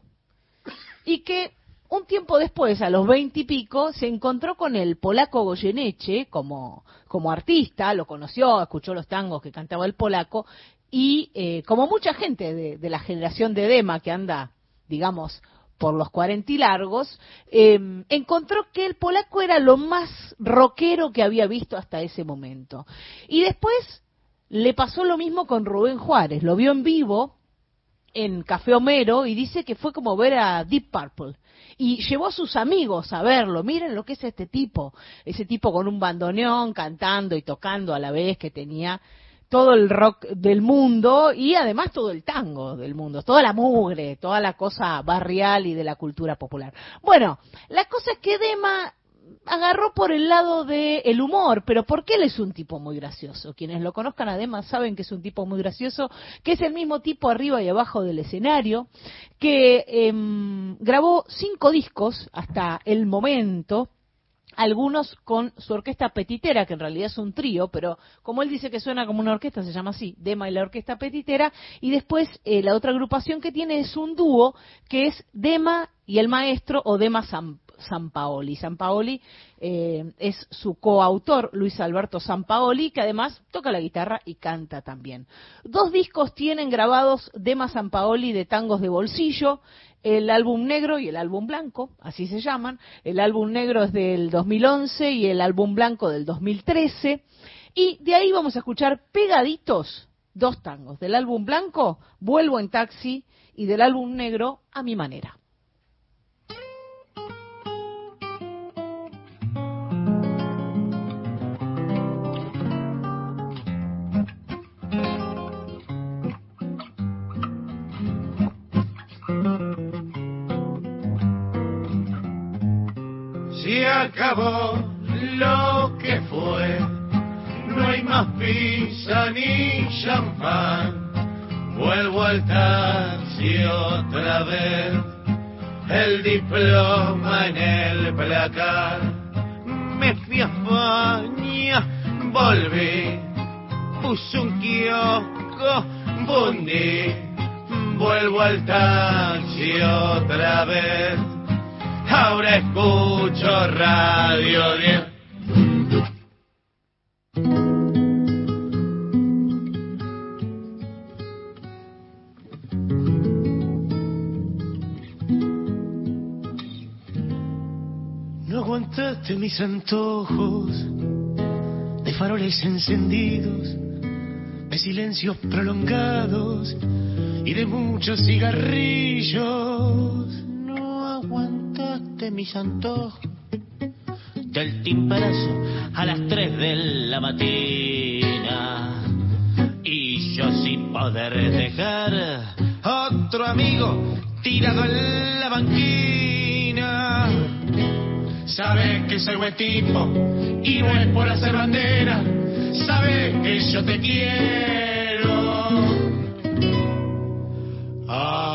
y que un tiempo después, a los veinte y pico, se encontró con el polaco Goyeneche como, como artista, lo conoció, escuchó los tangos que cantaba el polaco, y eh, como mucha gente de, la generación de Dema que anda, digamos, por los cuarenta y largos, eh, encontró que el polaco era lo más rockero que había visto hasta ese momento. Y después le pasó lo mismo con Rubén Juárez, lo vio en vivo en Café Homero y dice que fue como ver a Deep Purple. Y llevó a sus amigos a verlo. Miren lo que es este tipo. Ese tipo con un bandoneón, cantando y tocando a la vez, que tenía todo el rock del mundo y además todo el tango del mundo, toda la mugre, toda la cosa barrial y de la cultura popular. Bueno, la cosa es que Dema agarró por el lado del el humor, pero porque él es un tipo muy gracioso. Quienes lo conozcan además saben que es un tipo muy gracioso, que es el mismo tipo arriba y abajo del escenario, que em, grabó cinco discos hasta el momento, algunos con su orquesta petitera, que en realidad es un trío, pero como él dice que suena como una orquesta, se llama así, Dema y la orquesta petitera, y después eh, la otra agrupación que tiene es un dúo, que es Dema y el maestro o Dema San, San Paoli. San Paoli eh, es su coautor, Luis Alberto San Paoli, que además toca la guitarra y canta también. Dos discos tienen grabados Dema San Paoli de tangos de bolsillo, el álbum negro y el álbum blanco, así se llaman. El álbum negro es del 2011 y el álbum blanco del 2013. Y de ahí vamos a escuchar pegaditos dos tangos. Del álbum blanco, Vuelvo en taxi, y del álbum negro, A mi manera. Se acabó lo que fue, no hay más pizza ni champán. Vuelvo al taxi otra vez, el diploma en el placar. Me fui a España, volví, puse un kiosco, bundí. Vuelvo al taxi otra vez ahora escucho Radio 10. No aguantaste mis antojos de faroles encendidos, de silencios prolongados y de muchos cigarrillos. Mis antojos del timperazo a las 3 de la mañana. Y yo sin poder dejar otro amigo tirado en la banquina. Sabes que soy buen tipo y no es por hacer bandera. Sabes que yo te quiero a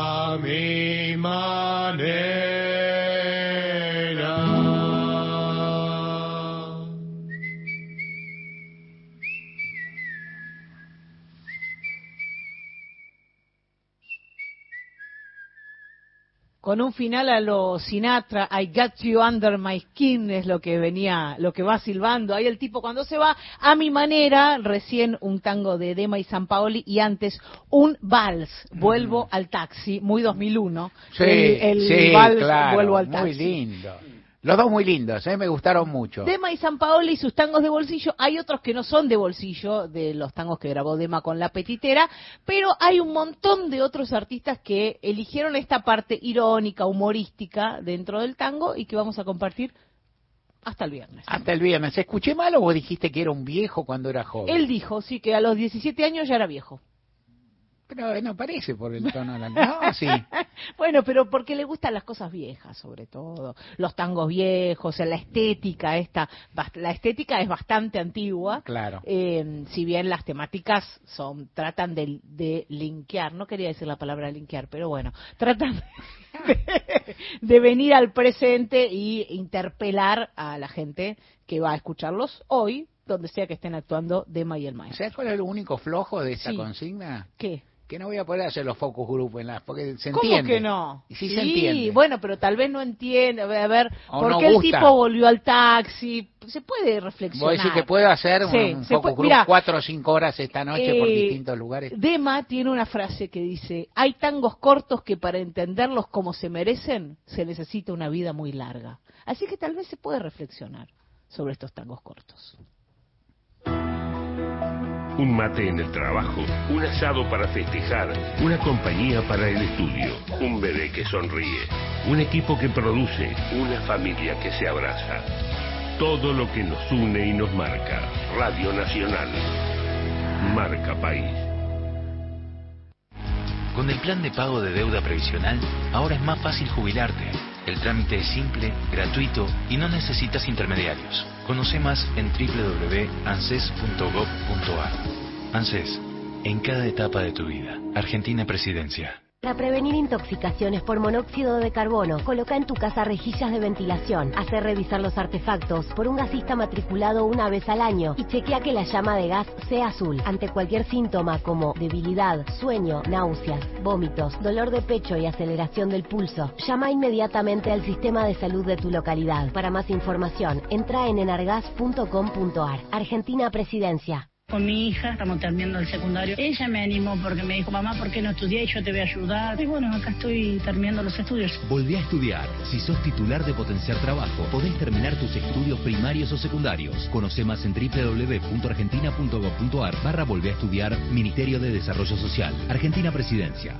con un final a lo Sinatra, I got you under my skin es lo que venía, lo que va silbando. Ahí el tipo cuando se va, a mi manera, recién un tango de Dema y San Paoli y antes un vals, vuelvo al taxi, muy 2001. Sí, el, el sí, vals, claro, vuelvo al muy taxi. lindo. Los dos muy lindos, ¿eh? me gustaron mucho. Dema y San Paoli y sus tangos de bolsillo. Hay otros que no son de bolsillo, de los tangos que grabó Dema con la petitera, pero hay un montón de otros artistas que eligieron esta parte irónica, humorística dentro del tango y que vamos a compartir hasta el viernes. Hasta el viernes. ¿Escuché mal o vos dijiste que era un viejo cuando era joven? Él dijo, sí, que a los 17 años ya era viejo. Pero no parece por el tono de la... No, sí. bueno, pero porque le gustan las cosas viejas, sobre todo. Los tangos viejos, la estética esta. La estética es bastante antigua. Claro. Eh, si bien las temáticas son tratan de, de linkear, no quería decir la palabra linkear, pero bueno, tratan de, de venir al presente y interpelar a la gente que va a escucharlos hoy, donde sea que estén actuando Dema y el maestro. ¿Sabes cuál es el único flojo de esta Sí. consigna? ¿Qué? Que no voy a poder hacer los focus group en las... Porque se ¿Cómo entiende. que no? Sí, se entiende. bueno, pero tal vez no entiende. A ver, O ¿por no qué el tipo volvió al taxi? Se puede reflexionar. Voy a decir que puedo hacer un, Sí, un se focus puede- group Mirá, cuatro o cinco horas esta noche por eh, distintos lugares. Dema tiene una frase que dice, hay tangos cortos que para entenderlos como se merecen se necesita una vida muy larga. Así que tal vez se puede reflexionar sobre estos tangos cortos. Un mate en el trabajo, un asado para festejar, una compañía para el estudio, un bebé que sonríe, un equipo que produce, una familia que se abraza. Todo lo que nos une y nos marca. Radio Nacional. Marca País. Con el plan de pago de deuda previsional, ahora es más fácil jubilarte. El trámite es simple, gratuito y no necesitas intermediarios. Conoce más en www.anses.gov.ar. ANSES, en cada etapa de tu vida. Argentina Presidencia. Para prevenir intoxicaciones por monóxido de carbono, coloca en tu casa rejillas de ventilación, hacer revisar los artefactos por un gasista matriculado una vez al año y chequea que la llama de gas sea azul. Ante cualquier síntoma como debilidad, sueño, náuseas, vómitos, dolor de pecho y aceleración del pulso, llama inmediatamente al sistema de salud de tu localidad. Para más información, entra en enargas.com.ar. Argentina Presidencia. Con mi hija estamos terminando el secundario. Ella me animó porque me dijo, mamá, ¿por qué no estudié? Yo te voy a ayudar. Y bueno, acá estoy terminando los estudios. Volví a estudiar. Si sos titular de Potenciar Trabajo, podés terminar tus estudios primarios o secundarios. Conoce más en www.argentina.gov.ar barra Volvé a estudiar Ministerio de Desarrollo Social. Argentina Presidencia.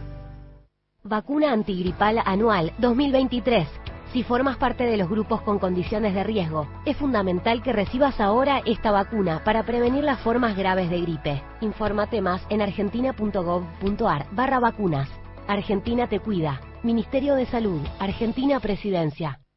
Vacuna antigripal anual 2023. Si formas parte de los grupos con condiciones de riesgo, es fundamental que recibas ahora esta vacuna para prevenir las formas graves de gripe. Infórmate más en argentina.gov.ar barra vacunas. Argentina te cuida. Ministerio de Salud. Argentina Presidencia.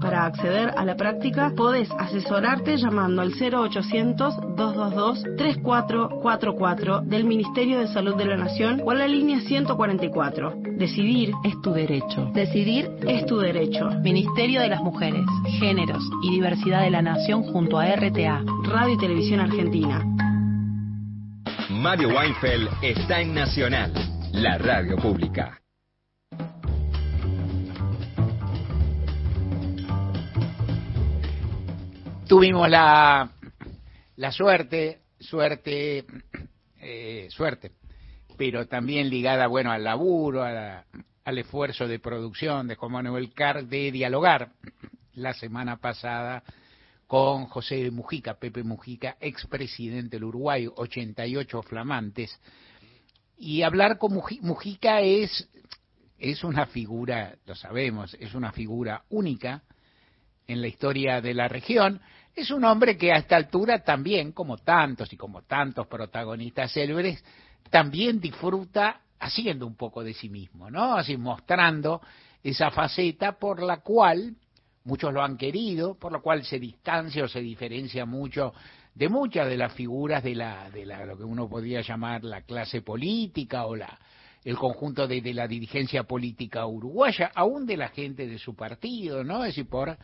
para acceder a la práctica, podés asesorarte llamando al 0800-222-3444 del Ministerio de Salud de la Nación o a la línea 144. Decidir es tu derecho. Decidir es tu derecho. Ministerio de las Mujeres, Géneros y Diversidad de la Nación junto a RTA. Radio y Televisión Argentina. Mario Weinfeld está en Nacional, la radio pública. Tuvimos la, la suerte, suerte, eh, suerte, pero también ligada, bueno, al laburo, a la- al esfuerzo de producción de Juan Manuel Carr de dialogar la semana pasada con José Mujica, Pepe Mujica, expresidente del Uruguay, 88 flamantes, y hablar con Muji- Mujica es, es una figura, lo sabemos, es una figura única en la historia de la región. Es un hombre que a esta altura también, como tantos y como tantos protagonistas célebres, también disfruta haciendo un poco de sí mismo, ¿no? Así mostrando esa faceta por la cual muchos lo han querido, por la cual se distancia o se diferencia mucho de muchas de las figuras de la de la, lo que uno podría llamar la clase política o la el conjunto de, de la dirigencia política uruguaya, aún de la gente de su partido, ¿no? Es decir, por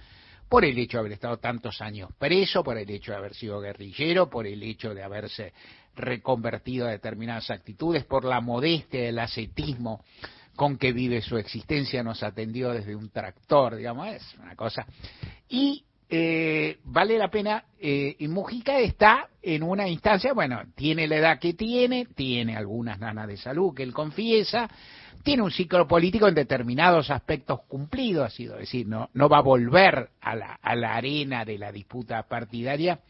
por el hecho de haber estado tantos años preso, por el hecho de haber sido guerrillero, por el hecho de haberse reconvertido a determinadas actitudes, por la modestia, el ascetismo con que vive su existencia, nos atendió desde un tractor, digamos, es una cosa. Y eh, vale la pena, eh, y Mujica está en una instancia, bueno, tiene la edad que tiene, tiene algunas ganas de salud que él confiesa, tiene un ciclo político en determinados aspectos cumplido, ha sido decir, no, no va a volver a la, a la arena de la disputa partidaria,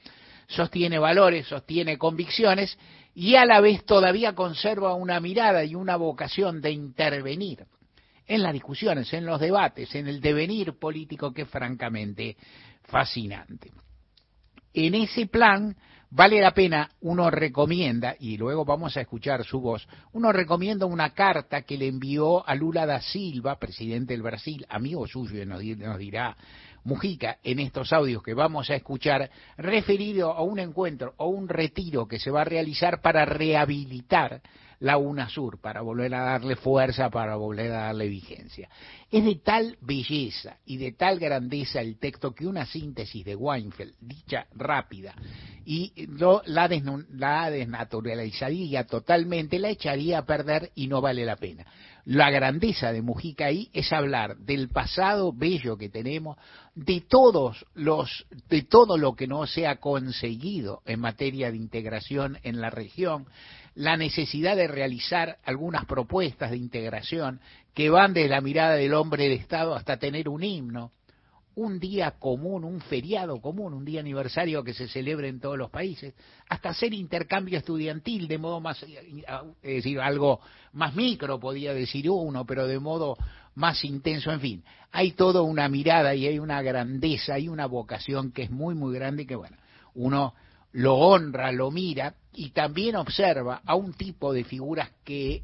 sostiene valores, sostiene convicciones y a la vez todavía conserva una mirada y una vocación de intervenir en las discusiones, en los debates, en el devenir político que es francamente fascinante. En ese plan vale la pena, uno recomienda, y luego vamos a escuchar su voz, uno recomienda una carta que le envió a Lula da Silva, presidente del Brasil, amigo suyo, nos, nos dirá Mujica en estos audios que vamos a escuchar, referido a un encuentro o un retiro que se va a realizar para rehabilitar la UNASUR, para volver a darle fuerza, para volver a darle vigencia. Es de tal belleza y de tal grandeza el texto que una síntesis de Weinfeld, dicha rápida, y lo, la, la desnaturalizaría totalmente, la echaría a perder y no vale la pena. La grandeza de Mujica ahí es hablar del pasado bello que tenemos, de todos los, de todo lo que no se ha conseguido en materia de integración en la región, la necesidad de realizar algunas propuestas de integración que van desde la mirada del hombre de Estado hasta tener un himno, un día común, un feriado común, un día aniversario que se celebre en todos los países, hasta hacer intercambio estudiantil de modo más, es decir, algo más micro podía decir uno, pero de modo más intenso, en fin, hay toda una mirada y hay una grandeza, hay una vocación que es muy, muy grande y que, bueno, uno lo honra, lo mira y también observa a un tipo de figuras que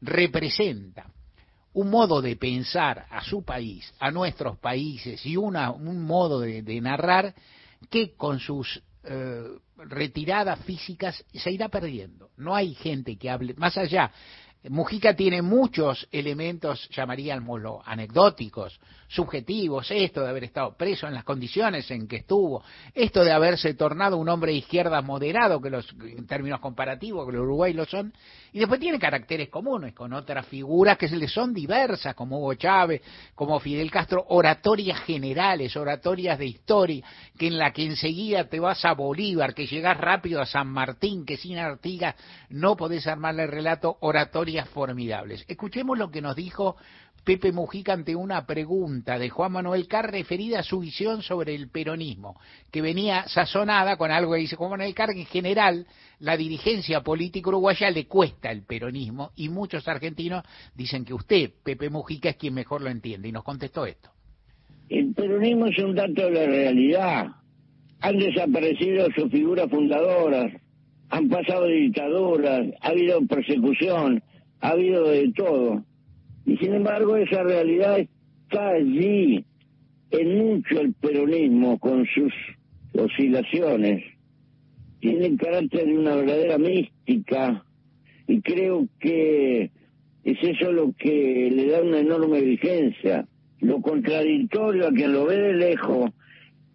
representa un modo de pensar a su país, a nuestros países y una, un modo de, narrar que con sus eh, retiradas físicas se irá perdiendo. No hay gente que hable, más allá Mujica tiene muchos elementos, llamaríamos anecdóticos, subjetivos, esto de haber estado preso en las condiciones en que estuvo, esto de haberse tornado un hombre de izquierda moderado, que los, en términos comparativos, que los Uruguay lo son, y después tiene caracteres comunes con otras figuras que se le son diversas, como Hugo Chávez, como Fidel Castro, oratorias generales, oratorias de historia, que en la que enseguida te vas a Bolívar, que llegas rápido a San Martín, que sin Artigas no podés armarle el relato, formidables. Escuchemos lo que nos dijo Pepe Mujica ante una pregunta de Juan Manuel Carr referida a su visión sobre el peronismo, que venía sazonada con algo que dice Juan Manuel Carr, que en general la dirigencia política uruguaya le cuesta el peronismo y muchos argentinos dicen que usted, Pepe Mujica, es quien mejor lo entiende y nos contestó esto. El peronismo es un dato de la realidad. Han desaparecido sus figuras fundadoras, han pasado dictaduras, ha habido persecución, ha habido de todo. Y sin embargo esa realidad está allí, en mucho el peronismo con sus oscilaciones. Tiene carácter de una verdadera mística y creo que es eso lo que le da una enorme vigencia. Lo contradictorio a quien lo ve de lejos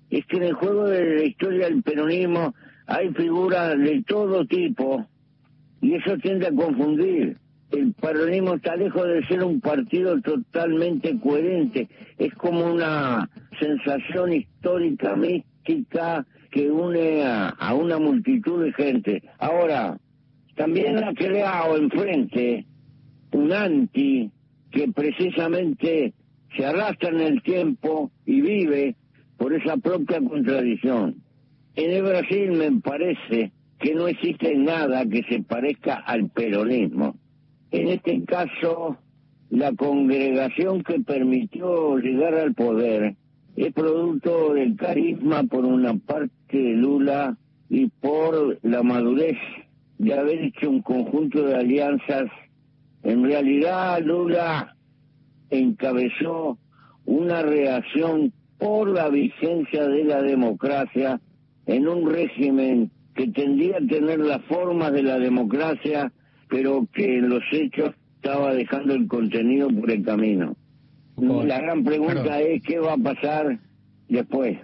es que en el juego de la historia del peronismo hay figuras de todo tipo y eso tiende a confundir el peronismo está lejos de ser un partido totalmente coherente. Es como una sensación histórica, mística, que une a, una multitud de gente. Ahora, también ha creado enfrente un anti que precisamente se arrastra en el tiempo y vive por esa propia contradicción. En el Brasil me parece que no existe nada que se parezca al peronismo. En este caso, la congregación que permitió llegar al poder es producto del carisma por una parte de Lula y por la madurez de haber hecho un conjunto de alianzas. En realidad, Lula encabezó una reacción por la vigencia de la democracia en un régimen que tendría a tener las formas de la democracia pero que en los hechos estaba dejando el contenido por el camino. La gran pregunta es qué va a pasar después.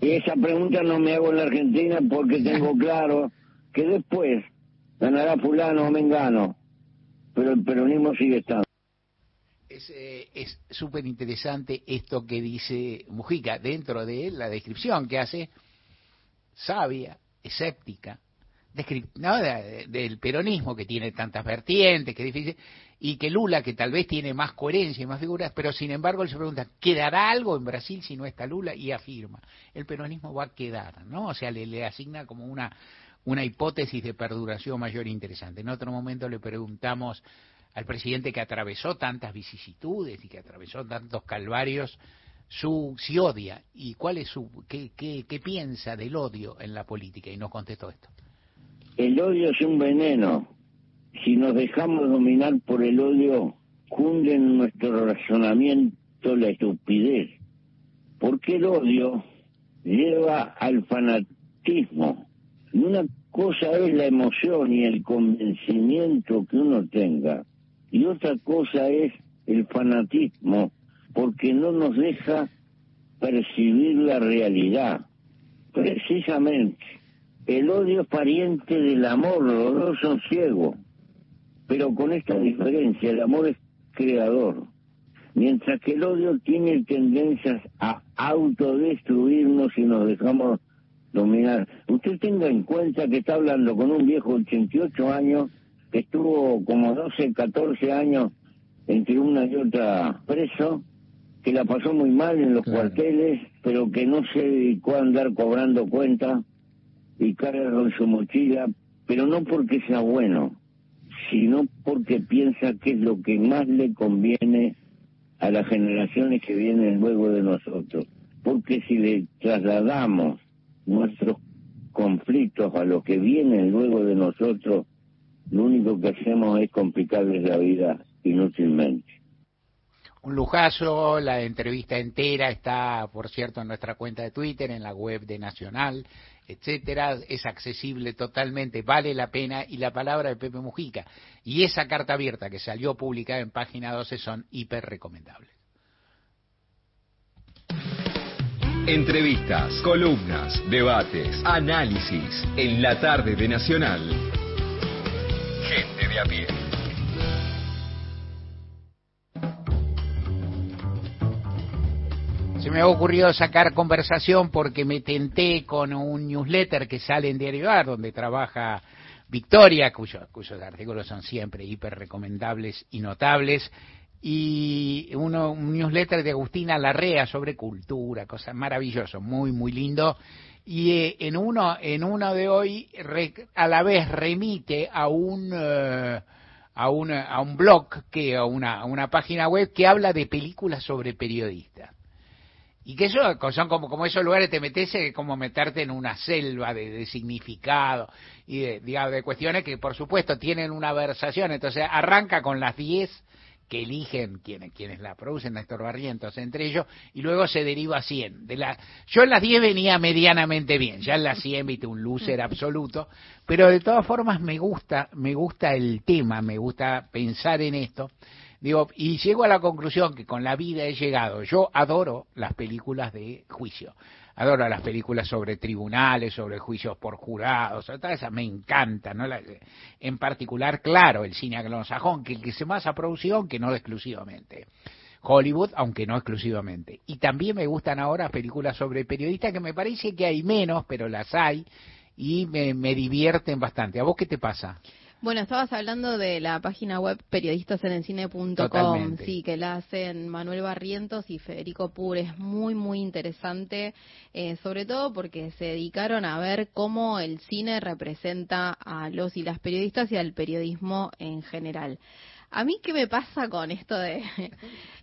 Y esa pregunta no me hago en la Argentina porque tengo claro que después ganará fulano o mengano, pero el peronismo sigue estando. Es eh, es súper interesante esto que dice Mujica dentro de la descripción que hace, sabia, escéptica, ¿no? De- del peronismo que tiene tantas vertientes, que difícil, y que Lula, que tal vez tiene más coherencia y más figuras, pero sin embargo él se pregunta, ¿quedará algo en Brasil si no está Lula? Y afirma, el peronismo va a quedar, ¿no? O sea, le, le asigna como una, una hipótesis de perduración mayor e interesante. En otro momento le preguntamos al presidente que atravesó tantas vicisitudes y que atravesó tantos calvarios, su, si odia y cuál es su, qué, qué, qué piensa del odio en la política y nos contestó esto. El odio es un veneno. Si nos dejamos dominar por el odio, cunde en nuestro razonamiento la estupidez. Porque el odio lleva al fanatismo. Y una cosa es la emoción y el convencimiento que uno tenga. Y otra cosa es el fanatismo, porque no nos deja percibir la realidad. Precisamente, el odio es pariente del amor, los dos son ciegos. Pero con esta diferencia, el amor es creador. Mientras que el odio tiene tendencias a autodestruirnos si nos dejamos dominar. Usted tenga en cuenta que está hablando con un viejo de 88 años que estuvo como 12, 14 años entre una y otra preso, que la pasó muy mal en los cuarteles, pero que no se dedicó a andar cobrando cuenta y carga con su mochila, pero no porque sea bueno, sino porque piensa que es lo que más le conviene a las generaciones que vienen luego de nosotros. Porque si le trasladamos nuestros conflictos a los que vienen luego de nosotros, lo único que hacemos es complicarles la vida inútilmente. Un lujazo, la entrevista entera está, por cierto, en nuestra cuenta de Twitter, en la web de Nacional, etcétera, es accesible totalmente, vale la pena, y la palabra de Pepe Mujica. Y esa carta abierta que salió publicada en página 12 son hiper recomendables. Entrevistas, columnas, debates, análisis en la tarde de Nacional. Gente de a pie. Se me ha ocurrido sacar conversación porque me tenté con un newsletter que sale en Diario Ar, donde trabaja Victoria, cuyo- cuyos artículos son siempre hiper recomendables y notables, y uno, un newsletter de Agustina Larrea sobre cultura, cosas maravilloso, muy, muy lindo. Y eh, en uno, en uno de hoy, a la vez remite a un, eh, a un, a un blog, que, a una página web que habla de películas sobre periodistas. Y que eso son como, como esos lugares te metes eh, como meterte en una selva de, significado y de, digamos, de cuestiones que por supuesto tienen una versación. Entonces arranca con las 10 que eligen quienes, quienes la producen, Néstor Barrientos entre ellos, y luego se deriva a 100. De la, yo en las 10 venía medianamente bien, ya en las 100 viste un loser absoluto, pero de todas formas me gusta, me gusta el tema, me gusta pensar en esto. Digo, y llego a la conclusión que con la vida he llegado. Yo adoro las películas de juicio. Adoro las películas sobre tribunales, sobre juicios por jurados, todas esas me encantan, ¿no? En particular, claro, el cine anglosajón, que, que se más ha producido, aunque no exclusivamente. Hollywood, aunque no exclusivamente. Y también me gustan ahora películas sobre periodistas, que me parece que hay menos, pero las hay, y me, me divierten bastante. ¿A vos qué te pasa? Bueno, estabas hablando de la página web periodistasenencine.com, sí, que la hacen Manuel Barrientos y Federico Pur. Es muy, muy interesante, eh, sobre todo porque se dedicaron a ver cómo el cine representa a los y las periodistas y al periodismo en general. A mí, ¿qué me pasa con esto de...?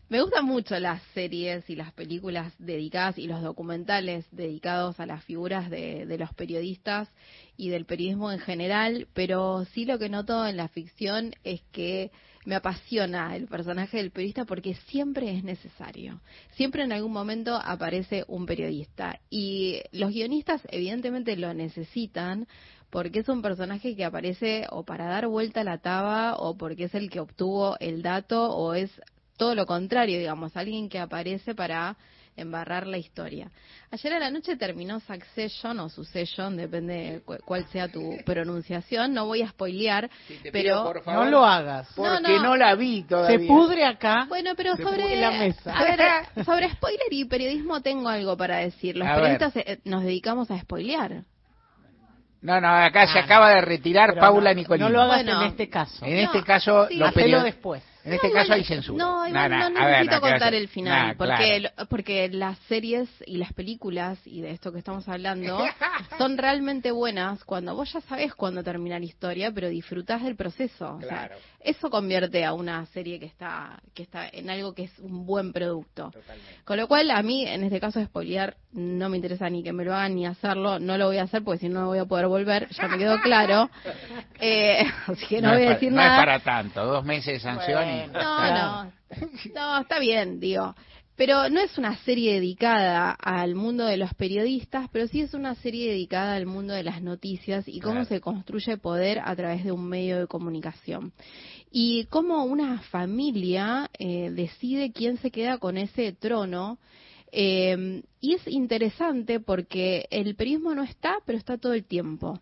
Me gustan mucho las series y las películas dedicadas y los documentales dedicados a las figuras de, de los periodistas y del periodismo en general, pero sí lo que noto en la ficción es que me apasiona el personaje del periodista porque siempre es necesario. Siempre en algún momento aparece un periodista y los guionistas evidentemente lo necesitan porque es un personaje que aparece o para dar vuelta a la taba o porque es el que obtuvo el dato o es todo lo contrario, digamos, alguien que aparece para embarrar la historia. Ayer a la noche terminó Succession o Succession, depende de cu- cuál sea tu pronunciación. No voy a spoilear, te pero pido, por favor, No lo hagas. porque no la vi todavía. Se pudre acá. Bueno, pero Se sobre la mesa. A ver, sobre spoiler y periodismo tengo algo para decir. Los A ver. periodistas eh, nos dedicamos a spoilear. No, no, acá se acaba de retirar Paula no- Nicolini. no lo hagas Bueno. en este caso. En este caso, sí. los Hacelo period- después. En este No, caso igual- hay censura. No, igual No, no, no, ver, necesito no, ¿qué contar el final, porque, claro. porque las series y las películas, y de esto que estamos hablando, son realmente buenas cuando vos ya sabés cuándo termina la historia, pero disfrutás del proceso. O sea, Claro. eso convierte a una serie que está, que está en algo que es un buen producto. Con lo cual, a mí, en este caso, spoilear no me interesa ni que me lo hagan ni hacerlo. No lo voy a hacer porque si no, no voy a poder volver. Ya me quedó claro. Eh, así que no, voy a para- decir no nada. es para tanto, dos meses de sanción No, no. No, está bien, digo. Pero no es una serie dedicada al mundo de los periodistas, pero sí es una serie dedicada al mundo de las noticias y cómo Claro. se construye poder a través de un medio de comunicación. Y cómo una familia eh, decide quién se queda con ese trono. eh, y es interesante porque el periodismo no está, pero está todo el tiempo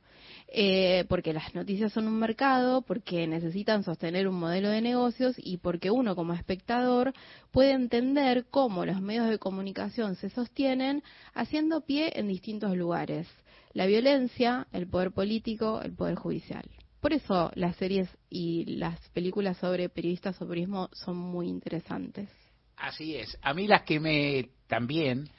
eh, porque las noticias son un mercado, porque necesitan sostener un modelo de negocios y porque uno como espectador puede entender cómo los medios de comunicación se sostienen haciendo pie en distintos lugares. La violencia, el poder político, el poder judicial. Por eso las series y las películas sobre periodistas o periodismo son muy interesantes. Así es. A mí las que me también,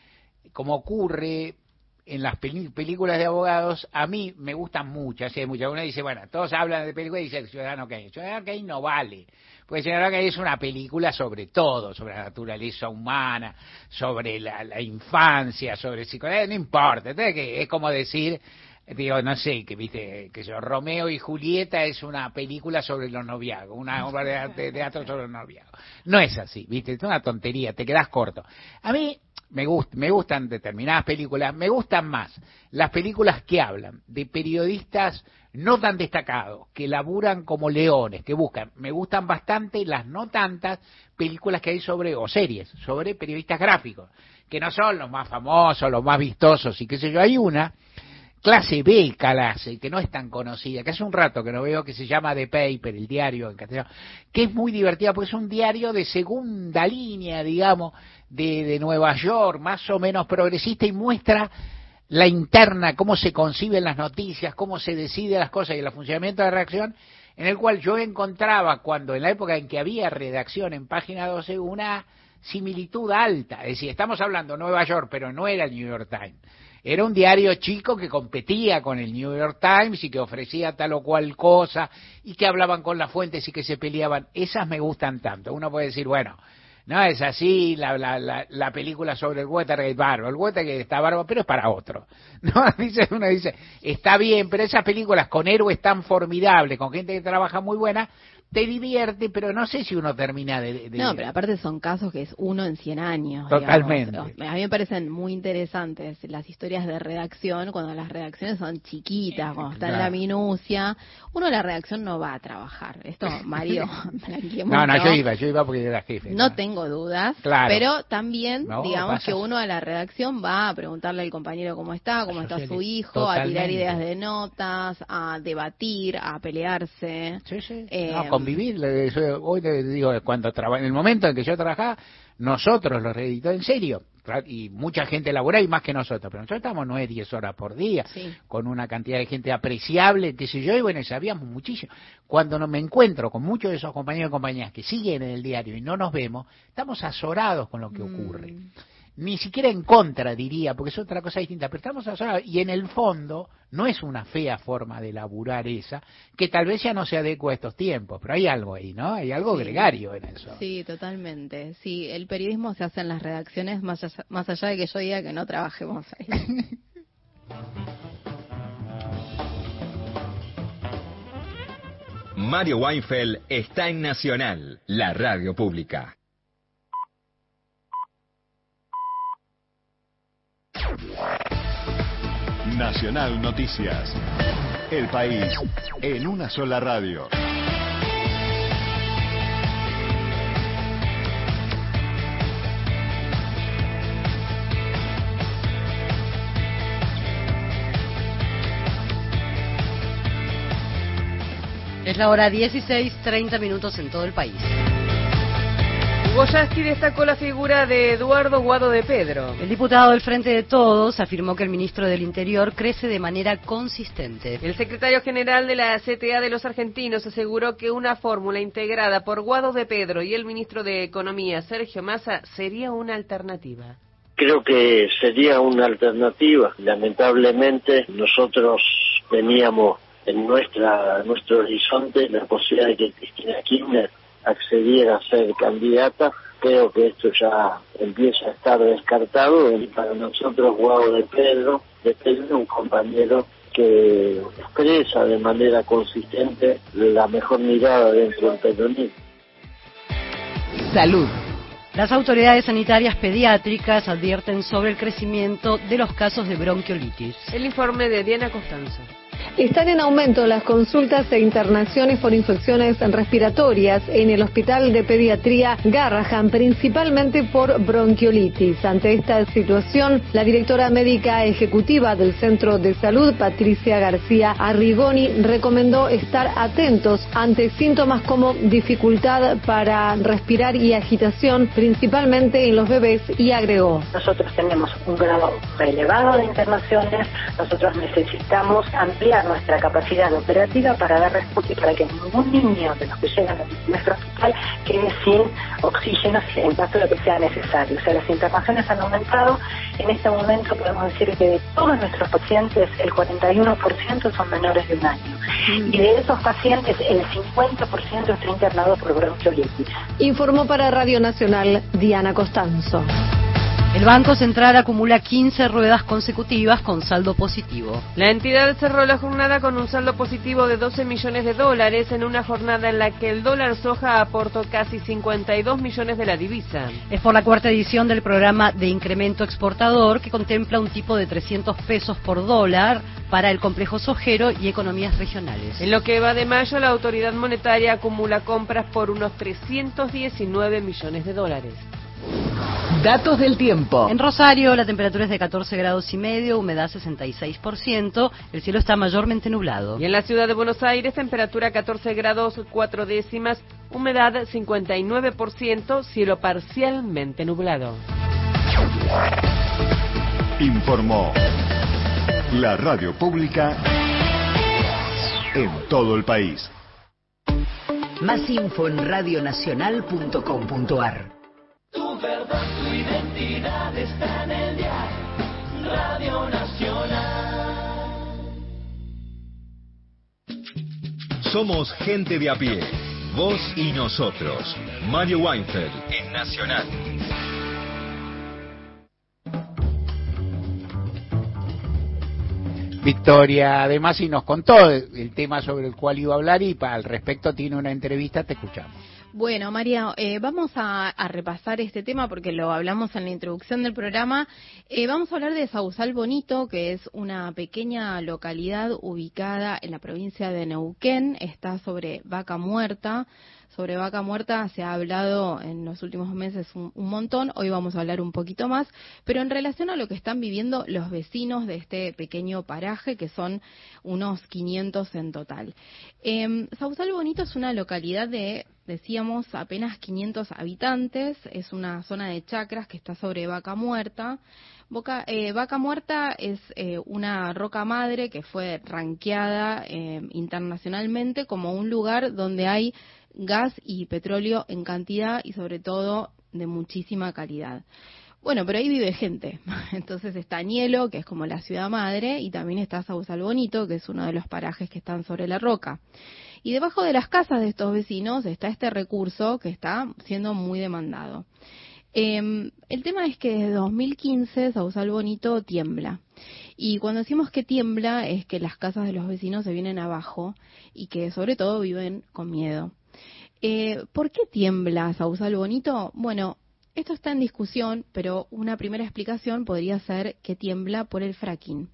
como ocurre en las películas de abogados, a mí me gustan hay muchas. Uno dice, bueno, todos hablan de películas y dice Ciudadano Kane. Ciudadano Kane no vale. Porque Ciudadano Kane es una película sobre todo, sobre la naturaleza humana, sobre la, la infancia, sobre psicología, no importa. Entonces, es como decir, digo, no sé, que viste, que yo, Romeo y Julieta es una película sobre los noviazgos, una obra de teatro sobre los noviazgos. No es así, viste, es una tontería, te quedas corto. A mí me, gust- me gustan determinadas películas, me gustan más las películas que hablan de periodistas no tan destacados, que laburan como leones, que buscan. Me gustan bastante las no tantas películas que hay sobre, o series, sobre periodistas gráficos, que no son los más famosos, los más vistosos y qué sé yo. Hay una clase B clase, que no es tan conocida, que hace un rato que no veo, que se llama The Paper, el diario en castellano, que es muy divertida porque es un diario de segunda línea, digamos, de, de Nueva York, más o menos progresista y muestra la interna, cómo se conciben las noticias, cómo se deciden las cosas y el funcionamiento de la redacción, en el cual yo encontraba cuando en la época en que había redacción en página 12 una similitud alta, es decir, estamos hablando Nueva York, pero no era el New York Times. Era un diario chico que competía con el New York Times y que ofrecía tal o cual cosa y que hablaban con las fuentes y que se peleaban. Esas me gustan tanto. Uno puede decir, bueno, no es así la, la, la, la película sobre el Watergate bárbaro. El Watergate está bárbaro, pero es para otro. ¿no? Dice, uno dice, está bien, pero esas películas con héroes tan formidables, con gente que trabaja muy buena, te divierte, pero no sé si uno termina de... de- No, pero aparte son casos que es uno en 100 años. Totalmente. digamos. A mí me parecen muy interesantes las historias de redacción, cuando las redacciones son chiquitas, cuando está en la minucia. Uno la redacción no va a trabajar. Esto, Mario, No, no, yo iba, yo iba porque era jefe. No tengo dudas, Claro. pero también, No, digamos pasa- que uno a la redacción va a preguntarle al compañero cómo está, cómo está su hijo, a tirar ideas de notas, a debatir, a pelearse. Eh, No, convivir, hoy le digo, cuando traba- en el momento en que yo trabajaba, nosotros los reditó en serio, y mucha gente laboraba y más que nosotros, pero nosotros estamos 9, 10 horas por día, con una cantidad de gente apreciable, qué sé yo, y bueno, sabíamos muchísimo. Cuando no me encuentro con muchos de esos compañeros y compañeras que siguen en el diario y no nos vemos, estamos azorados con lo que ocurre. Ni siquiera en contra, diría, porque es otra cosa distinta, pero estamos. Y en el fondo, no es una fea forma de laburar esa, que tal vez ya no se adecua a estos tiempos, pero hay algo ahí, ¿no? Hay algo Sí. gregario en eso. Sí, totalmente. Sí, el periodismo se hace en las redacciones más allá, más allá de que yo diga que no trabajemos ahí. Mario Weinfeld está en Nacional, la radio pública. Nacional Noticias. El país en una sola radio. Es la hora 16:30 minutos en todo el país. Goyaski destacó la figura de Eduardo Guado de Pedro. El diputado del Frente de Todos afirmó que el ministro del Interior crece de manera consistente. El secretario general de la CTA de los argentinos aseguró que una fórmula integrada por Guado de Pedro y el ministro de Economía, Sergio Massa, sería una alternativa. Creo que sería una alternativa. Lamentablemente nosotros teníamos en nuestra nuestro horizonte la posibilidad de que Cristina Kirchner accediera a ser candidata, creo que esto ya empieza a estar descartado y para nosotros Guado de Pedro, de Pedro un compañero que expresa de manera consistente la mejor mirada dentro del peronismo. Salud. Las autoridades sanitarias pediátricas advierten sobre el crecimiento de los casos de bronquiolitis. El informe de Diana Costanzo. Están en aumento las consultas e internaciones por infecciones respiratorias en el Hospital de Pediatría Garrahan, principalmente por bronquiolitis. Ante esta situación, la directora médica ejecutiva del Centro de Salud, Patricia García Arrigoni, recomendó estar atentos ante síntomas como dificultad para respirar y agitación, principalmente en los bebés, y agregó. Nosotros tenemos un grado elevado de internaciones, nosotros necesitamos ampliar nuestra capacidad operativa para dar respuesta y para que ningún niño de los que llegan a nuestro hospital quede sin oxígeno en caso de que sea necesario. O sea, las internaciones han aumentado. En este momento podemos decir que de todos nuestros pacientes el 41% son menores de un año. Y de esos pacientes el 50% está internado por bronquiolitis. Informó para Radio Nacional Diana Costanzo. El Banco Central acumula 15 ruedas consecutivas con saldo positivo. La entidad cerró la jornada con un saldo positivo de 12 millones de dólares en una jornada en la que el dólar soja aportó casi 52 millones de la divisa. Es por la cuarta edición del programa de incremento exportador que contempla un tipo de 300 pesos por dólar para el complejo sojero y economías regionales. En lo que va de mayo, la autoridad monetaria acumula compras por unos 319 millones de dólares. Datos del tiempo. En Rosario la temperatura es de 14 grados y medio, humedad 66%, el cielo está mayormente nublado. Y en la ciudad de Buenos Aires temperatura 14 grados 4 décimas, humedad 59%, cielo parcialmente nublado. Informó la radio pública en todo el país. Más info en radionacional.com.ar Tu verdad, tu identidad está en el diario Radio Nacional. Somos gente de a pie. Vos y nosotros. Mario Weinfeld en Nacional. Victoria, además, y nos contó el tema sobre el cual iba a hablar y al respecto tiene una entrevista, te escuchamos. Bueno, María, eh, vamos a, repasar este tema porque lo hablamos en la introducción del programa. Eh, vamos a hablar de Sausal Bonito, que es una pequeña localidad ubicada en la provincia de Neuquén. Está sobre Vaca Muerta. Sobre Vaca Muerta se ha hablado en los últimos meses un, un montón, hoy vamos a hablar un poquito más, pero en relación a lo que están viviendo los vecinos de este pequeño paraje, que son unos 500 en total. Eh, Sausal Bonito es una localidad de, decíamos, apenas 500 habitantes, es una zona de chacras que está sobre Vaca Muerta. Boca, eh, Vaca Muerta es eh, una roca madre que fue ranqueada eh, internacionalmente como un lugar donde hay gas y petróleo en cantidad y sobre todo de muchísima calidad. Bueno, pero ahí vive gente. Entonces está Nielo, que es como la ciudad madre, y también está Sausal Bonito, que es uno de los parajes que están sobre la roca. Y debajo de las casas de estos vecinos está este recurso que está siendo muy demandado. Eh, el tema es que desde 2015 Sausal Bonito tiembla. Y cuando decimos que tiembla es que las casas de los vecinos se vienen abajo y que sobre todo viven con miedo. Eh, ¿Por qué tiembla Sausal Bonito? Bueno, esto está en discusión, pero una primera explicación podría ser que tiembla por el fracking.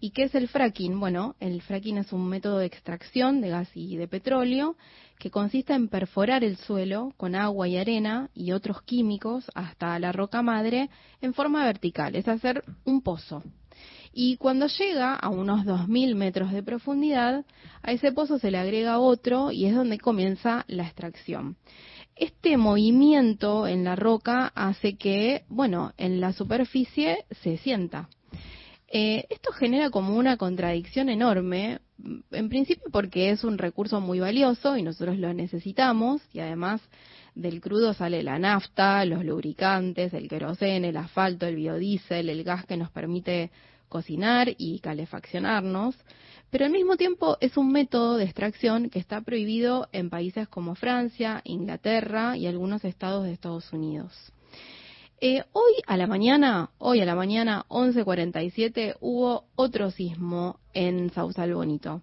¿Y qué es el fracking? Bueno, el fracking es un método de extracción de gas y de petróleo que consiste en perforar el suelo con agua y arena y otros químicos hasta la roca madre en forma vertical, es hacer un pozo. Y cuando llega a unos 2.000 metros de profundidad, a ese pozo se le agrega otro y es donde comienza la extracción. Este movimiento en la roca hace que, bueno, en la superficie se sienta. Eh, esto genera como una contradicción enorme, en principio porque es un recurso muy valioso y nosotros lo necesitamos y además del crudo sale la nafta, los lubricantes, el queroseno, el asfalto, el biodiesel, el gas que nos permite cocinar y calefaccionarnos, pero al mismo tiempo es un método de extracción que está prohibido en países como Francia, Inglaterra y algunos estados de Estados Unidos. Eh, hoy a la mañana, hoy a la mañana 11:47 hubo otro sismo en Sausal Bonito.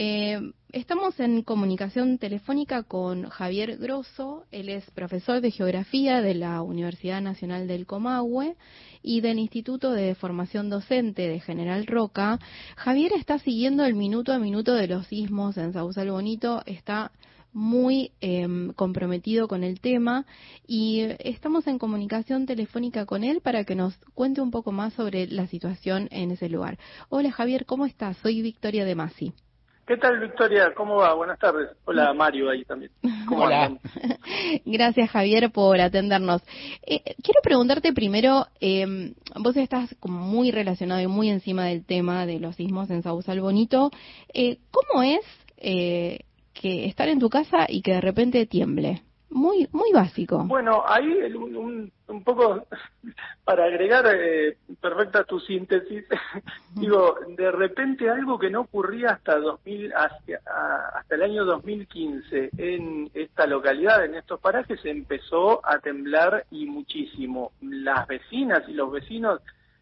Eh, estamos en comunicación telefónica con Javier Grosso, él es profesor de Geografía de la Universidad Nacional del Comahue y del Instituto de Formación Docente de General Roca. Javier está siguiendo el minuto a minuto de los sismos en Sausal Bonito, está muy em, comprometido con el tema y estamos en comunicación telefónica con él para que nos cuente un poco más sobre la situación en ese lugar. Hola Javier, ¿cómo estás? Soy Victoria de Masi. ¿Qué tal, Victoria? ¿Cómo va? Buenas tardes. Hola, Mario, ahí también. ¿Cómo Hola. Gracias, Javier, por atendernos. Eh, quiero preguntarte primero, eh, vos estás como muy relacionado y muy encima del tema de los sismos en Sausal Bonito. Eh, ¿Cómo es eh, que estar en tu casa y que de repente tiemble? Muy, muy básico. Bueno, ahí el- un, un- un poco para agregar eh, perfecta tu síntesis, digo, de repente algo que no ocurría hasta 2000, hacia- hasta el año 2015 en esta localidad, en estos parajes, empezó a temblar y muchísimo. Las vecinas y los vecinos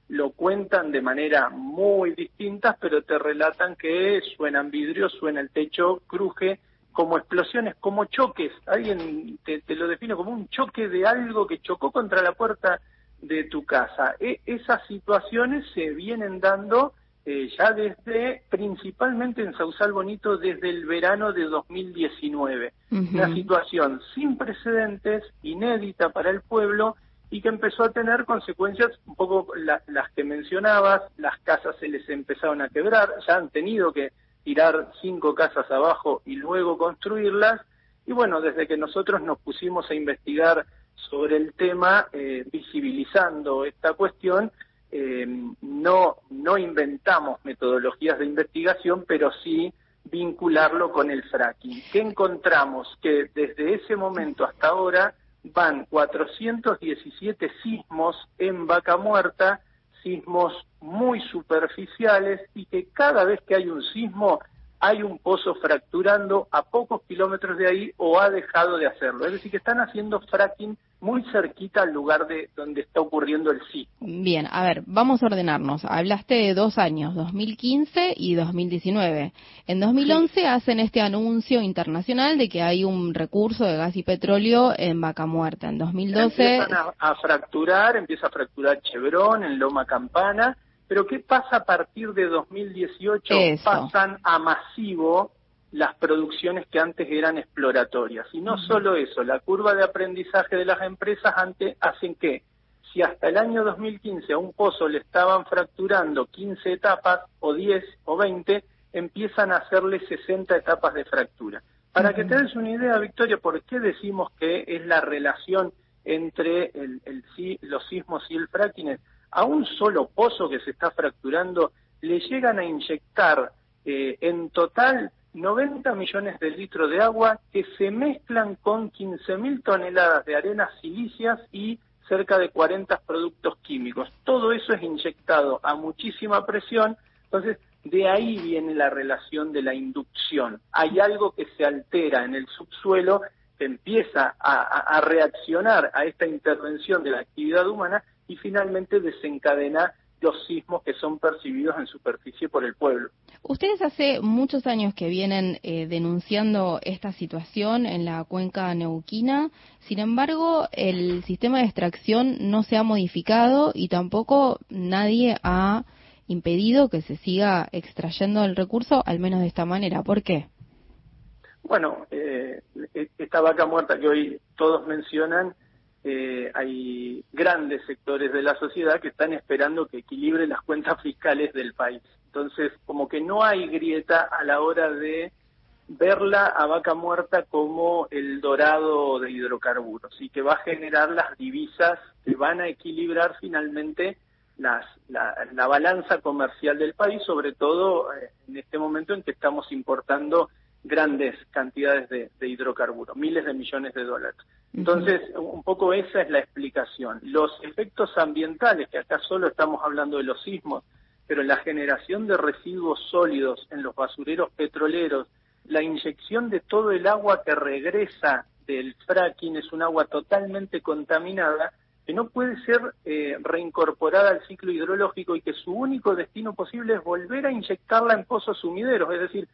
lo cuentan de manera muy distintas, pero te relatan que suenan vidrios, suena el techo, cruje, como explosiones, como choques. Alguien te, te lo define como un choque de algo que chocó contra la puerta de tu casa. E- esas situaciones se vienen dando eh, ya desde, principalmente en Sausal Bonito, desde el verano de 2019. Una situación sin precedentes, inédita para el pueblo y que empezó a tener consecuencias un poco la- las que mencionabas, las casas se les empezaron a quebrar, ya han tenido que tirar cinco casas abajo y luego construirlas, y bueno, desde que nosotros nos pusimos a investigar sobre el tema, eh, visibilizando esta cuestión, eh, no, no inventamos metodologías de investigación, pero sí vincularlo con el fracking. ¿Qué encontramos? Que desde ese momento hasta ahora van 417 sismos en Vaca Muerta, sismos muy superficiales y que cada vez que hay un sismo hay un pozo fracturando a pocos kilómetros de ahí o ha dejado de hacerlo. Es decir, que están haciendo fracking muy cerquita al lugar de donde está ocurriendo el sismo. Bien, a ver, vamos a ordenarnos. Hablaste de dos años, 2015 y 2019. En 2011 hacen este anuncio internacional de que hay un recurso de gas y petróleo en Vaca Muerta. En 2012 Empiezan a, a fracturar, empieza a fracturar Chevron en Loma Campana, pero ¿qué pasa a partir de 2018? Eso. Pasan a masivo las producciones que antes eran exploratorias. Y no solo eso, la curva de aprendizaje de las empresas antes hacen que si hasta el año 2015 a un pozo le estaban fracturando 15 etapas o 10 o 20, empiezan a hacerle 60 etapas de fractura. Para que te des una idea, Victoria, ¿por qué decimos que es la relación entre el, el si- los sismos y el fracking? A un solo pozo que se está fracturando le llegan a inyectar eh, en total 90 millones de litros de agua que se mezclan con 15.000 toneladas de arenas silíceas y cerca de 40 productos químicos. Todo eso es inyectado a muchísima presión, entonces de ahí viene la relación de la inducción. Hay algo que se altera en el subsuelo, que empieza a- a reaccionar a esta intervención de la actividad humana y finalmente desencadena los sismos que son percibidos en superficie por el pueblo. Ustedes hace muchos años que vienen eh, denunciando esta situación en la cuenca neuquina, sin embargo, el sistema de extracción no se ha modificado y tampoco nadie ha impedido que se siga extrayendo el recurso, al menos de esta manera. ¿Por qué? Bueno, eh, e- esta vaca muerta que hoy todos mencionan eh, hay grandes sectores de la sociedad que están esperando que equilibre las cuentas fiscales del país. Entonces, como que no hay grieta a la hora de verla a vaca muerta como el dorado de hidrocarburos y que va a generar las divisas que van a equilibrar finalmente la balanza comercial del país, sobre todo eh, en este momento en que estamos importando grandes cantidades de, de hidrocarburos, miles de millones de dólares. Entonces, un poco esa es la explicación. Los efectos ambientales, que acá solo estamos hablando de los sismos, pero la generación de residuos sólidos en los basureros petroleros, la inyección de todo el agua que regresa del fracking es un agua totalmente contaminada que no puede ser eh, reincorporada al ciclo hidrológico y que su único destino posible es volver a inyectarla en pozos sumideros, es decir,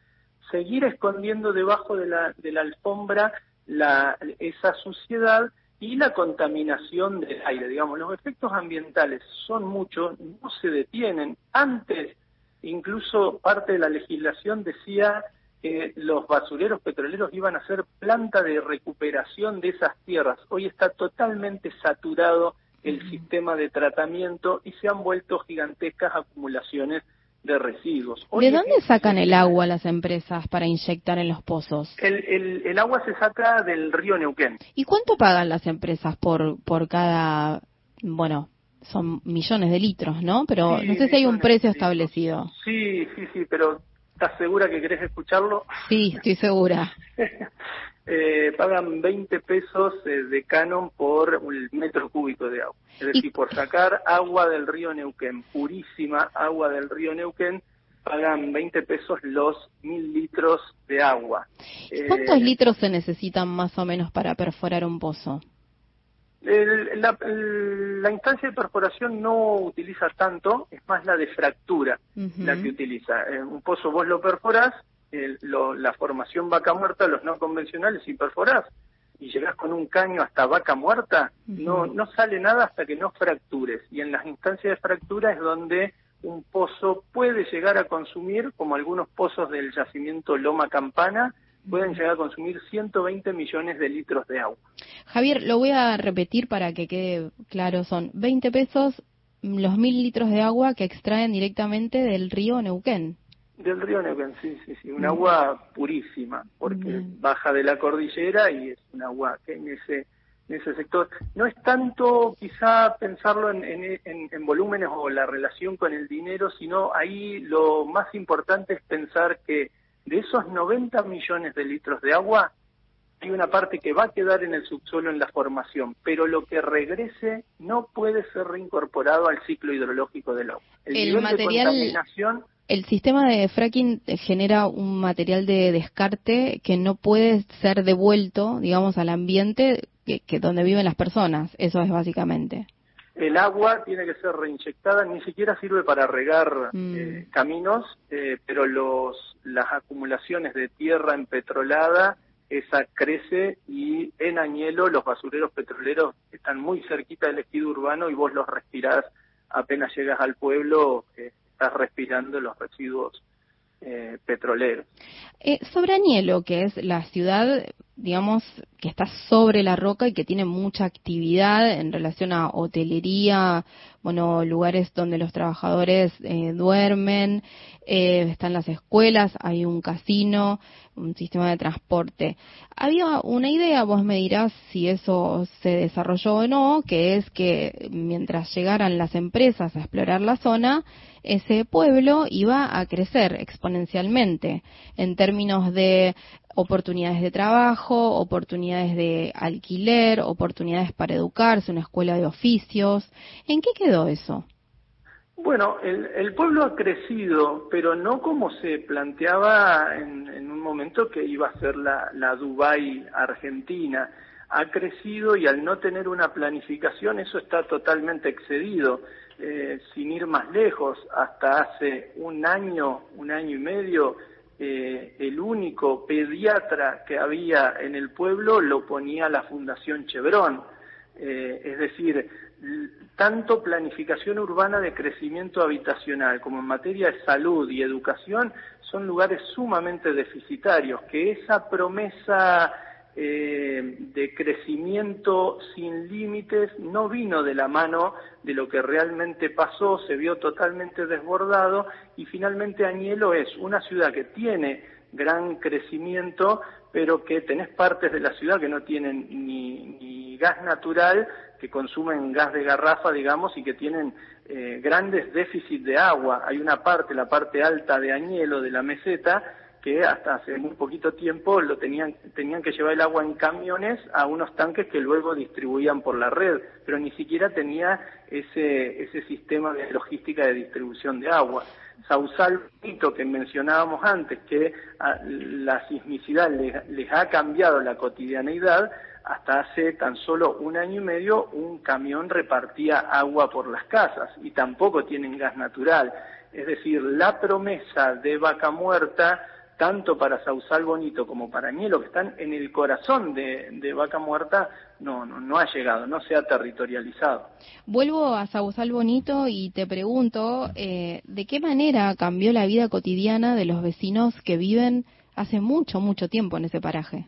seguir escondiendo debajo de la, de la alfombra la, esa suciedad y la contaminación del aire. Digamos, los efectos ambientales son muchos, no se detienen. Antes, incluso parte de la legislación decía que los basureros petroleros iban a ser planta de recuperación de esas tierras. Hoy está totalmente saturado el sistema de tratamiento y se han vuelto gigantescas acumulaciones de residuos. ¿De dónde sacan el agua las empresas para inyectar en los pozos? El, el, el, agua se saca del río Neuquén. ¿Y cuánto pagan las empresas por, por cada, bueno, son millones de litros, ¿no? Pero sí, no sé si hay un precio establecido. Sí, sí, sí, pero ¿estás segura que querés escucharlo? Sí, estoy segura. eh, pagan 20 pesos eh, de canon por un metro cúbico de agua. Es decir, ¿Y? por sacar agua del río Neuquén, purísima agua del río Neuquén, pagan 20 pesos los mil litros de agua. ¿Cuántos eh, litros se necesitan más o menos para perforar un pozo? El, la, el, la, instancia de perforación no utiliza tanto, es más la de fractura uh -huh. la que utiliza. En un pozo vos lo perforás, el, lo, la formación vaca muerta, los no convencionales, si perforás y llegás con un caño hasta vaca muerta, uh -huh. no, no sale nada hasta que no fractures. Y en las instancias de fractura es donde un pozo puede llegar a consumir, como algunos pozos del yacimiento Loma Campana, pueden llegar a consumir 120 millones de litros de agua. Javier, lo voy a repetir para que quede claro, son 20 pesos los mil litros de agua que extraen directamente del río Neuquén. Del río Neuquén, sí, sí, sí, un agua purísima, porque mm. baja de la cordillera y es un agua que en ese en ese sector. No es tanto quizá pensarlo en, en, en, en volúmenes o la relación con el dinero, sino ahí lo más importante es pensar que de esos 90 millones de litros de agua, hay una parte que va a quedar en el subsuelo en la formación, pero lo que regrese no puede ser reincorporado al ciclo hidrológico del agua. El, el material, de contaminación, el sistema de fracking genera un material de descarte que no puede ser devuelto, digamos, al ambiente que, que donde viven las personas. Eso es básicamente el agua tiene que ser reinyectada, ni siquiera sirve para regar mm. eh, caminos, eh, pero los, las acumulaciones de tierra empetrolada, esa crece y en Añelo los basureros petroleros están muy cerquita del ejido urbano y vos los respirás apenas llegas al pueblo, eh, estás respirando los residuos eh, petroleros. Eh, sobre Añelo, que es la ciudad, digamos, que está sobre la roca y que tiene mucha actividad en relación a hotelería, bueno, lugares donde los trabajadores eh, duermen, eh, están las escuelas, hay un casino, un sistema de transporte. Había una idea, vos me dirás si eso se desarrolló o no, que es que mientras llegaran las empresas a explorar la zona, ese pueblo iba a crecer exponencialmente en términos de oportunidades de trabajo, oportunidades de alquiler, oportunidades para educarse, una escuela de oficios. ¿En qué quedó eso? Bueno, el, el pueblo ha crecido, pero no como se planteaba en, en un momento que iba a ser la, la Dubai argentina. Ha crecido y al no tener una planificación eso está totalmente excedido. Eh, sin ir más lejos, hasta hace un año, un año y medio, eh, el único pediatra que había en el pueblo lo ponía la Fundación Chevron. Eh, es decir, tanto planificación urbana de crecimiento habitacional como en materia de salud y educación son lugares sumamente deficitarios, que esa promesa eh, de crecimiento sin límites no vino de la mano de lo que realmente pasó, se vio totalmente desbordado y finalmente Añelo es una ciudad que tiene gran crecimiento, pero que tenés partes de la ciudad que no tienen ni, ni gas natural, que consumen gas de garrafa, digamos, y que tienen eh, grandes déficits de agua. Hay una parte, la parte alta de Añelo, de la meseta, que hasta hace muy poquito tiempo lo tenían, tenían que llevar el agua en camiones a unos tanques que luego distribuían por la red, pero ni siquiera tenía ese, ese sistema de logística de distribución de agua. Sausal que mencionábamos antes, que la sismicidad les, les ha cambiado la cotidianeidad, hasta hace tan solo un año y medio un camión repartía agua por las casas y tampoco tienen gas natural. Es decir, la promesa de vaca muerta tanto para Sausal Bonito como para Añelo, que están en el corazón de, Vaca Muerta, no, no, no, ha llegado, no se ha territorializado. Vuelvo a Sausal Bonito y te pregunto, eh, ¿de qué manera cambió la vida cotidiana de los vecinos que viven hace mucho, mucho tiempo en ese paraje?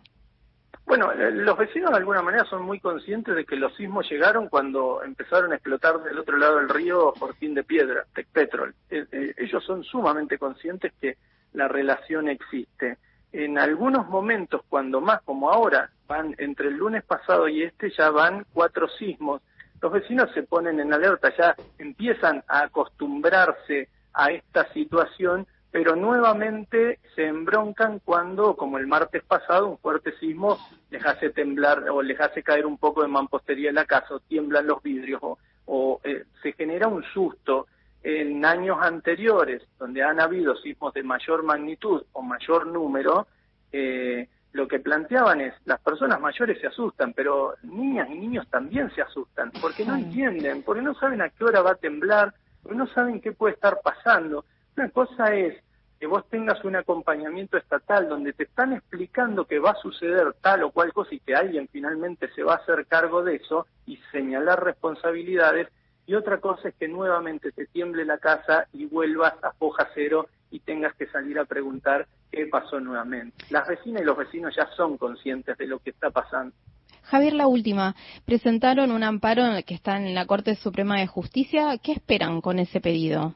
Bueno, eh, los vecinos de alguna manera son muy conscientes de que los sismos llegaron cuando empezaron a explotar del otro lado del río Fortín de Piedra, Tecpetrol. Eh, ellos son sumamente conscientes que la relación existe. En algunos momentos, cuando más como ahora, van entre el lunes pasado y este, ya van cuatro sismos. Los vecinos se ponen en alerta, ya empiezan a acostumbrarse a esta situación, pero nuevamente se embroncan cuando, como el martes pasado, un fuerte sismo les hace temblar o les hace caer un poco de mampostería en la casa, o tiemblan los vidrios, o, eh, se genera un susto en años anteriores, donde han habido sismos de mayor magnitud o mayor número, eh, lo que planteaban es, las personas mayores se asustan, pero niñas y niños también se asustan, porque no entienden, porque no saben a qué hora va a temblar, porque no saben qué puede estar pasando. Una cosa es que vos tengas un acompañamiento estatal donde te están explicando que va a suceder tal o cual cosa y que alguien finalmente se va a hacer cargo de eso y señalar responsabilidades, y otra cosa es que nuevamente te tiemble la casa y vuelvas a foja cero y tengas que salir a preguntar qué pasó nuevamente. Las vecinas y los vecinos ya son conscientes de lo que está pasando. Javier, la última. Presentaron un amparo que está en la Corte Suprema de Justicia. ¿Qué esperan con ese pedido?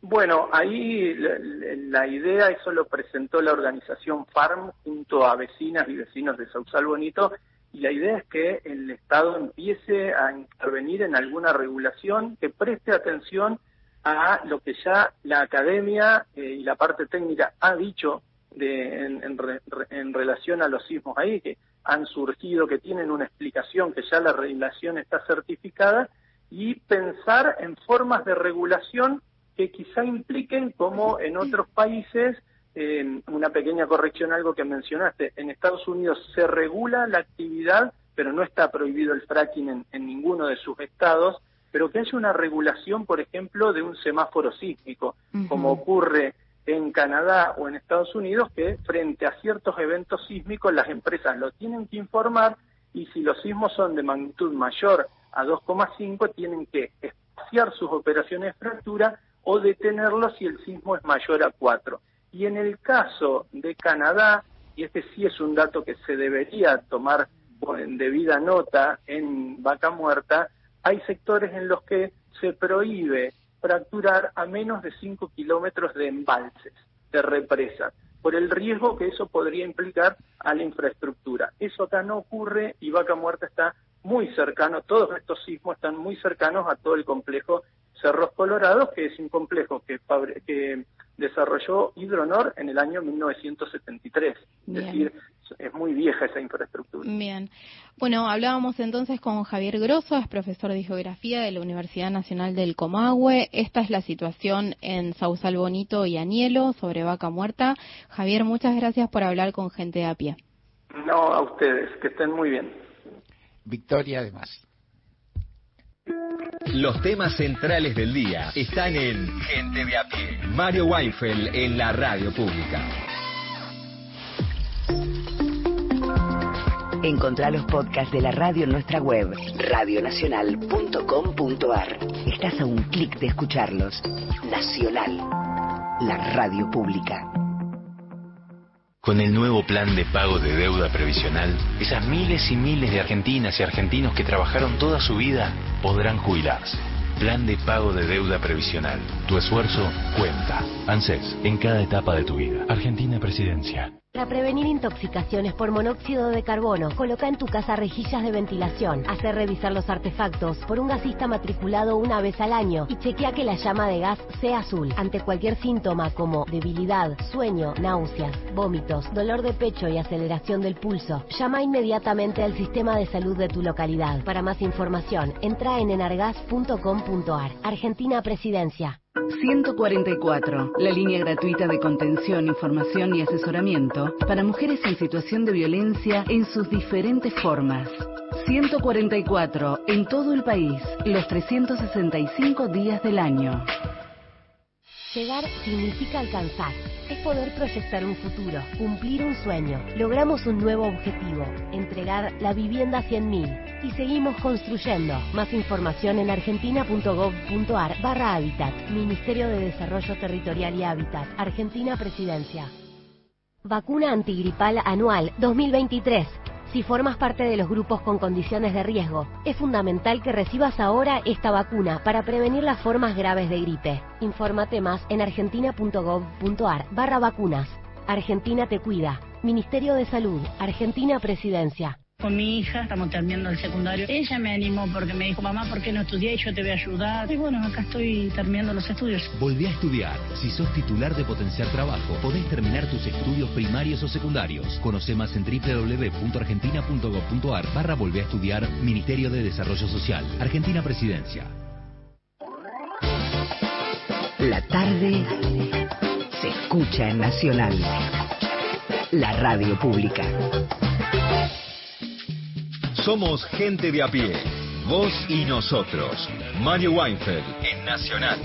Bueno, ahí la, idea, eso lo presentó la organización FARM junto a vecinas y vecinos de Sausal Bonito, y la idea es que el Estado empiece a intervenir en alguna regulación que preste atención a lo que ya la academia eh, y la parte técnica ha dicho de, en, relación a los sismos ahí, que han surgido, que tienen una explicación, que ya la regulación está certificada, y pensar en formas de regulación que quizá impliquen, como en otros países, una pequeña corrección, algo que mencionaste. En Estados Unidos se regula la actividad, pero no está prohibido el fracking en, ninguno de sus estados, pero que haya una regulación, por ejemplo, de un semáforo sísmico, como ocurre en Canadá o en Estados Unidos, que frente a ciertos eventos sísmicos las empresas lo tienen que informar y si los sismos son de magnitud mayor a 2,5 tienen que espaciar sus operaciones de fractura o detenerlos si el sismo es mayor a 4. Y en el caso de Canadá, y este sí es un dato que se debería tomar en debida nota en vaca muerta, hay sectores en los que se prohíbe fracturar a menos de 5 kilómetros de embalses, de represas, por el riesgo que eso podría implicar a la infraestructura. Eso acá no ocurre y Vaca Muerta está muy cercano, todos estos sismos están muy cercanos a todo el complejo Cerros Colorados, que es un complejo que desarrolló Hidronor en el año 1973. Es decir, es muy vieja esa infraestructura. Bien. Bueno, hablábamos entonces con Javier Grosso, es profesor de geografía de la Universidad Nacional del Comahue. Esta es la situación en Sausal Bonito y Anielo sobre Vaca Muerta. Javier, muchas gracias por hablar con gente de a pie. No, a ustedes, que estén muy bien. Victoria, además. Los temas centrales del día están en Gente de a pie. Mario Weinfeld en la radio pública. Encontrá los podcasts de la radio en nuestra web, radionacional.com.ar. Estás a un clic de escucharlos. Nacional, la radio pública. Con el nuevo plan de pago de deuda previsional, esas miles y miles de argentinas y argentinos que trabajaron toda su vida podrán jubilarse. Plan de pago de deuda previsional. Tu esfuerzo cuenta. ANSES, en cada etapa de tu vida. Argentina Presidencia. Para prevenir intoxicaciones por monóxido de carbono, coloca en tu casa rejillas de ventilación, hacer revisar los artefactos por un gasista matriculado una vez al año y chequea que la llama de gas sea azul. Ante cualquier síntoma como debilidad, sueño, náuseas, vómitos, dolor de pecho y aceleración del pulso, llama inmediatamente al sistema de salud de tu localidad. Para más información, entra en enargas.com.ar. Argentina Presidencia. 144, la línea gratuita de contención, información y asesoramiento para mujeres en situación de violencia en sus diferentes formas. 144, en todo el país, los 365 días del año. Llegar significa alcanzar. Es poder proyectar un futuro, cumplir un sueño. Logramos un nuevo objetivo, entregar la vivienda a 100.000. Y seguimos construyendo. Más información en argentina.gov.ar barra Hábitat. Ministerio de Desarrollo Territorial y Hábitat. Argentina Presidencia. Vacuna antigripal anual 2023. Si formas parte de los grupos con condiciones de riesgo, es fundamental que recibas ahora esta vacuna para prevenir las formas graves de gripe. Infórmate más en argentina.gov.ar barra vacunas. Argentina te cuida. Ministerio de Salud. Argentina Presidencia. Con mi hija, estamos terminando el secundario. Ella me animó porque me dijo, mamá, ¿por qué no estudié? Yo te voy a ayudar. Y bueno, acá estoy terminando los estudios. Volví a estudiar. Si sos titular de Potenciar Trabajo, podés terminar tus estudios primarios o secundarios. Conoce más en www.argentina.gov.ar barra Volví a estudiar Ministerio de Desarrollo Social. Argentina Presidencia. La tarde se escucha en Nacional. La radio pública. Somos gente de a pie. Vos y nosotros. Mario Weinfeld en Nacional.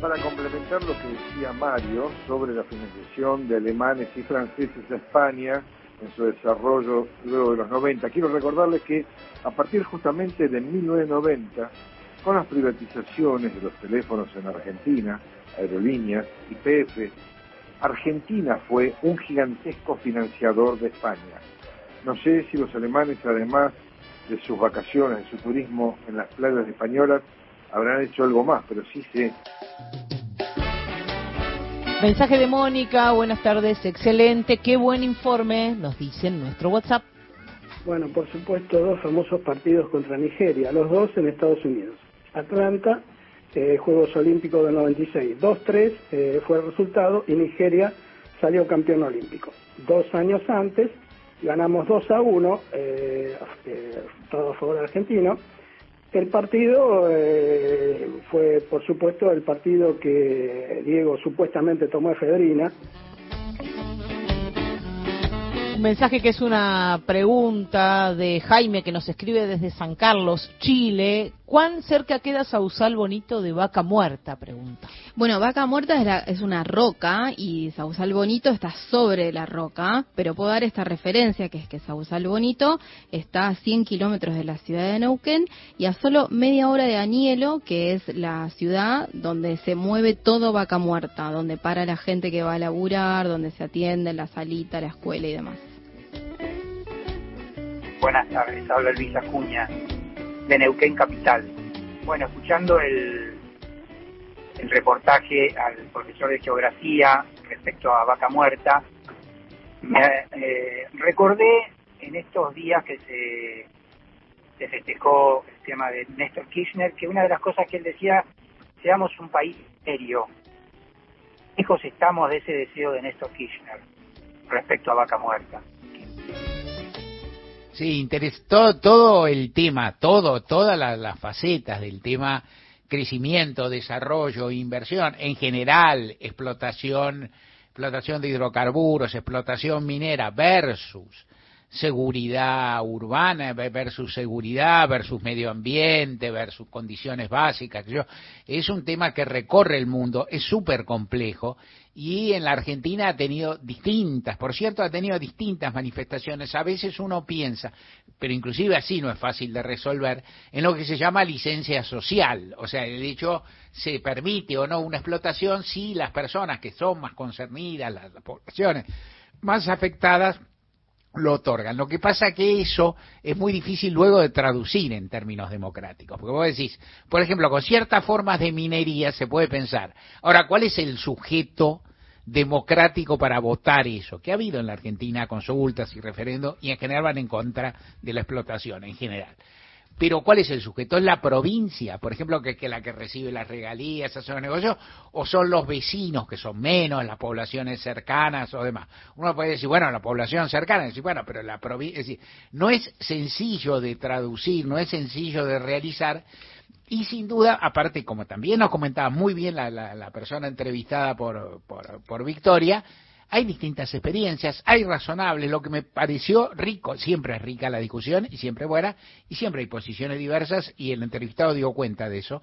Para complementar lo que decía Mario sobre la financiación de alemanes y franceses a España en su desarrollo luego de los 90, quiero recordarles que a partir justamente de 1990, con las privatizaciones de los teléfonos en Argentina, aerolíneas, IPF, Argentina fue un gigantesco financiador de España. No sé si los alemanes, además de sus vacaciones, de su turismo en las playas españolas, habrán hecho algo más, pero sí sé. Mensaje de Mónica, buenas tardes, excelente, qué buen informe, nos dice en nuestro WhatsApp. Bueno, por supuesto, dos famosos partidos contra Nigeria, los dos en Estados Unidos. Atlanta, eh, Juegos Olímpicos del 96, 2-3 eh, fue el resultado y Nigeria salió campeón olímpico. Dos años antes ganamos 2 a 1, eh, todo a favor argentino. El partido fue, por supuesto, el partido que Diego supuestamente tomó efedrina. Un mensaje que es una pregunta de Jaime que nos escribe desde San Carlos, Chile. ¿Cuán cerca queda Sausal Bonito de Vaca Muerta? Pregunta. Bueno, Vaca Muerta es, la- es una roca y Sausal Bonito está sobre la roca, pero puedo dar esta referencia que es que Sausal Bonito está a 100 kilómetros de la ciudad de Neuquén y a solo media hora de Anielo, que es la ciudad donde se mueve todo Vaca Muerta, donde para la gente que va a laburar, donde se atiende la salita, la escuela y demás. Buenas tardes, habla Luis Acuña de Neuquén Capital. Bueno, escuchando el, el reportaje al profesor de geografía respecto a Vaca Muerta, me eh, recordé en estos días que se, se festejó el tema de Néstor Kirchner que una de las cosas que él decía, seamos un país serio. Lejos estamos de ese deseo de Néstor Kirchner respecto a Vaca Muerta. Sí, interes todo, todo el tema, todo, todas las, las facetas del tema crecimiento, desarrollo, inversión, en general, explotación, explotación de hidrocarburos, explotación minera versus seguridad urbana versus seguridad versus medio ambiente versus condiciones básicas. Es un tema que recorre el mundo, es súper complejo y en la Argentina ha tenido distintas, por cierto, ha tenido distintas manifestaciones. A veces uno piensa, pero inclusive así no es fácil de resolver, en lo que se llama licencia social. O sea, el hecho se permite o no una explotación si las personas que son más concernidas, las, las poblaciones más afectadas, lo otorgan. Lo que pasa que eso es muy difícil luego de traducir en términos democráticos. Porque vos decís, por ejemplo, con ciertas formas de minería se puede pensar, ahora, ¿cuál es el sujeto democrático para votar eso? Que ha habido en la Argentina consultas y referendos y en general van en contra de la explotación en general. Pero ¿cuál es el sujeto? ¿Es la provincia, por ejemplo, que es la que recibe las regalías, hace los negocios? ¿O son los vecinos, que son menos, las poblaciones cercanas o demás? Uno puede decir, bueno, la población cercana, decir, bueno, pero la provincia... Es decir, no es sencillo de traducir, no es sencillo de realizar, y sin duda, aparte, como también nos comentaba muy bien la, la, persona entrevistada por, por, por Victoria, hay distintas experiencias, hay razonables, lo que me pareció rico, siempre es rica la discusión y siempre buena, y siempre hay posiciones diversas y el entrevistado dio cuenta de eso.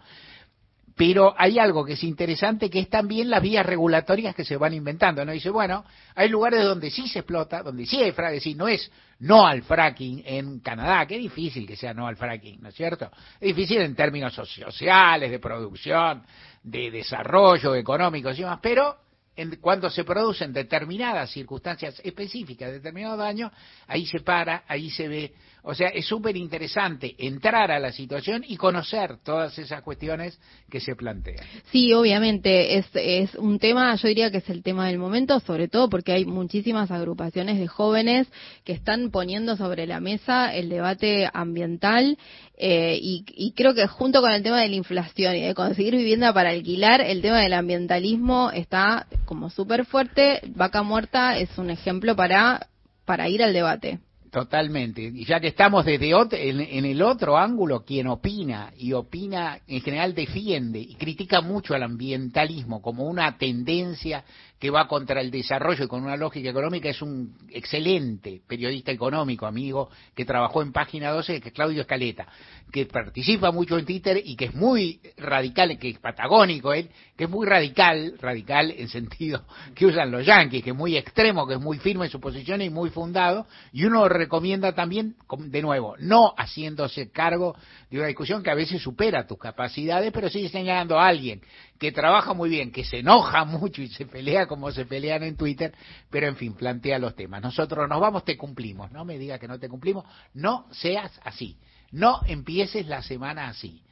Pero hay algo que es interesante, que es también las vías regulatorias que se van inventando. ¿no? Dice, bueno, hay lugares donde sí se explota, donde sí hay fracking, decir, no es no al fracking en Canadá, que difícil que sea no al fracking, ¿no es cierto? Es difícil en términos sociales, de producción, de desarrollo económico y demás, pero en, cuando se producen determinadas circunstancias específicas, determinados daños, ahí se para, ahí se ve. O sea, es súper interesante entrar a la situación y conocer todas esas cuestiones que se plantean. Sí, obviamente, es, es un tema, yo diría que es el tema del momento, sobre todo porque hay muchísimas agrupaciones de jóvenes que están poniendo sobre la mesa el debate ambiental eh, y, y creo que junto con el tema de la inflación y de conseguir vivienda para alquilar, el tema del ambientalismo está como súper fuerte. Vaca Muerta es un ejemplo para, para ir al debate. Totalmente. Y ya que estamos desde otro, en, en, el otro ángulo, quien opina y opina en general defiende y critica mucho al ambientalismo como una tendencia que va contra el desarrollo y con una lógica económica es un excelente periodista económico, amigo, que trabajó en Página 12, que es Claudio Escaleta, que participa mucho en Twitter y que es muy radical, que es patagónico él, que es muy radical, radical en sentido que usan los yanquis, que es muy extremo, que es muy firme en su posición y muy fundado, y uno recomienda también, de nuevo, no haciéndose cargo de una discusión que a veces supera tus capacidades, pero sigue señalando a alguien que trabaja muy bien, que se enoja mucho y se pelea como se pelean en Twitter, pero en fin, plantea los temas. Nosotros nos vamos, te cumplimos, no me diga que no te cumplimos, no seas así, no empieces la semana así.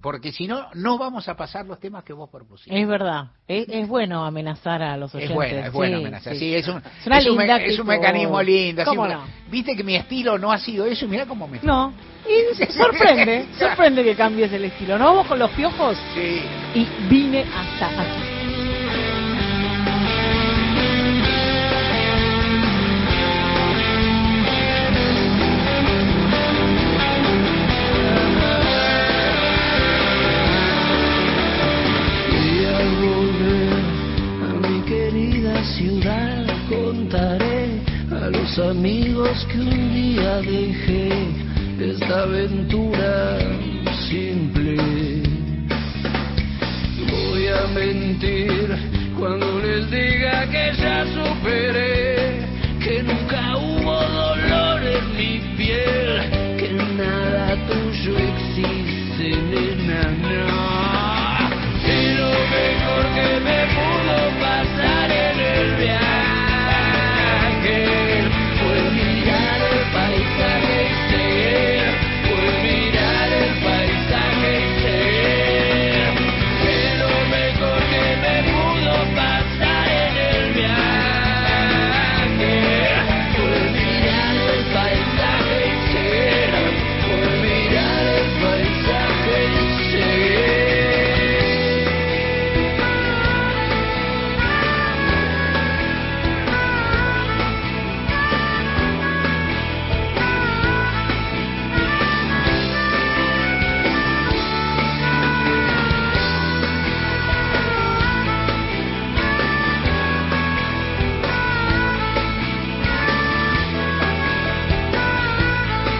Porque si no, no vamos a pasar los temas que vos propusiste. Es verdad. Es, es bueno amenazar a los oyentes. Es bueno, es bueno sí, amenazar. Sí, sí es, un, es, un, linda es un mecanismo lindo. ¿Cómo no? Viste que mi estilo no ha sido eso y mira cómo me... No. Y sorprende, sorprende que cambies el estilo. ¿No vamos con los piojos? Sí. Y vine hasta aquí. Que un día dejé esta aventura simple. Voy a mentir cuando les diga que ya superé